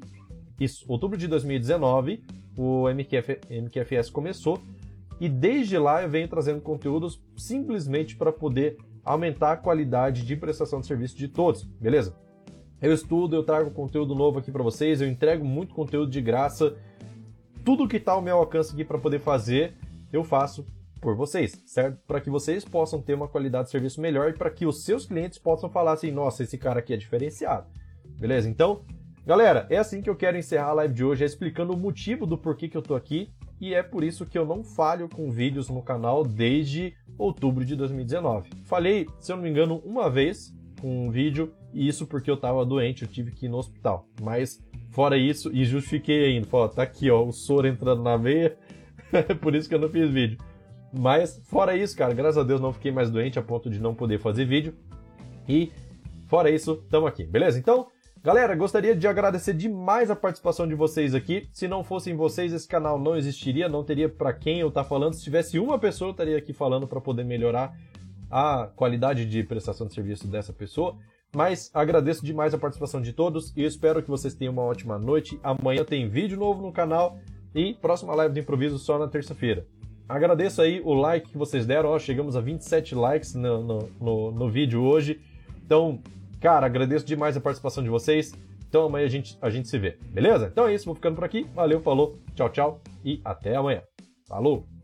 Isso, outubro de 2019, o MQF, MQFS começou e desde lá eu venho trazendo conteúdos simplesmente para poder aumentar a qualidade de prestação de serviço de todos, beleza? Eu estudo, eu trago conteúdo novo aqui para vocês, eu entrego muito conteúdo de graça. Tudo que está ao meu alcance aqui para poder fazer, eu faço por vocês, certo? Para que vocês possam ter uma qualidade de serviço melhor e para que os seus clientes possam falar assim: nossa, esse cara aqui é diferenciado. Beleza? Então, galera, é assim que eu quero encerrar a live de hoje, é explicando o motivo do porquê que eu tô aqui e é por isso que eu não falho com vídeos no canal desde outubro de 2019. Falei, se eu não me engano, uma vez com um vídeo, e isso porque eu tava doente, eu tive que ir no hospital. Mas fora isso, e justifiquei ainda, falou, tá aqui ó, o soro entrando na veia, por isso que eu não fiz vídeo. Mas fora isso, cara, graças a Deus não fiquei mais doente a ponto de não poder fazer vídeo. E fora isso, estamos aqui, beleza? Então, Galera, gostaria de agradecer demais a participação de vocês aqui. Se não fossem vocês, esse canal não existiria, não teria para quem eu estar tá falando. Se tivesse uma pessoa, eu estaria aqui falando para poder melhorar a qualidade de prestação de serviço dessa pessoa. Mas agradeço demais a participação de todos e espero que vocês tenham uma ótima noite. Amanhã tem vídeo novo no canal e próxima live do improviso só na terça-feira. Agradeço aí o like que vocês deram, ó, chegamos a 27 likes no, no, no, no vídeo hoje. Então, cara, agradeço demais a participação de vocês. Então amanhã a gente, a gente se vê, beleza? Então é isso, vou ficando por aqui. Valeu, falou, tchau, tchau e até amanhã. Falou!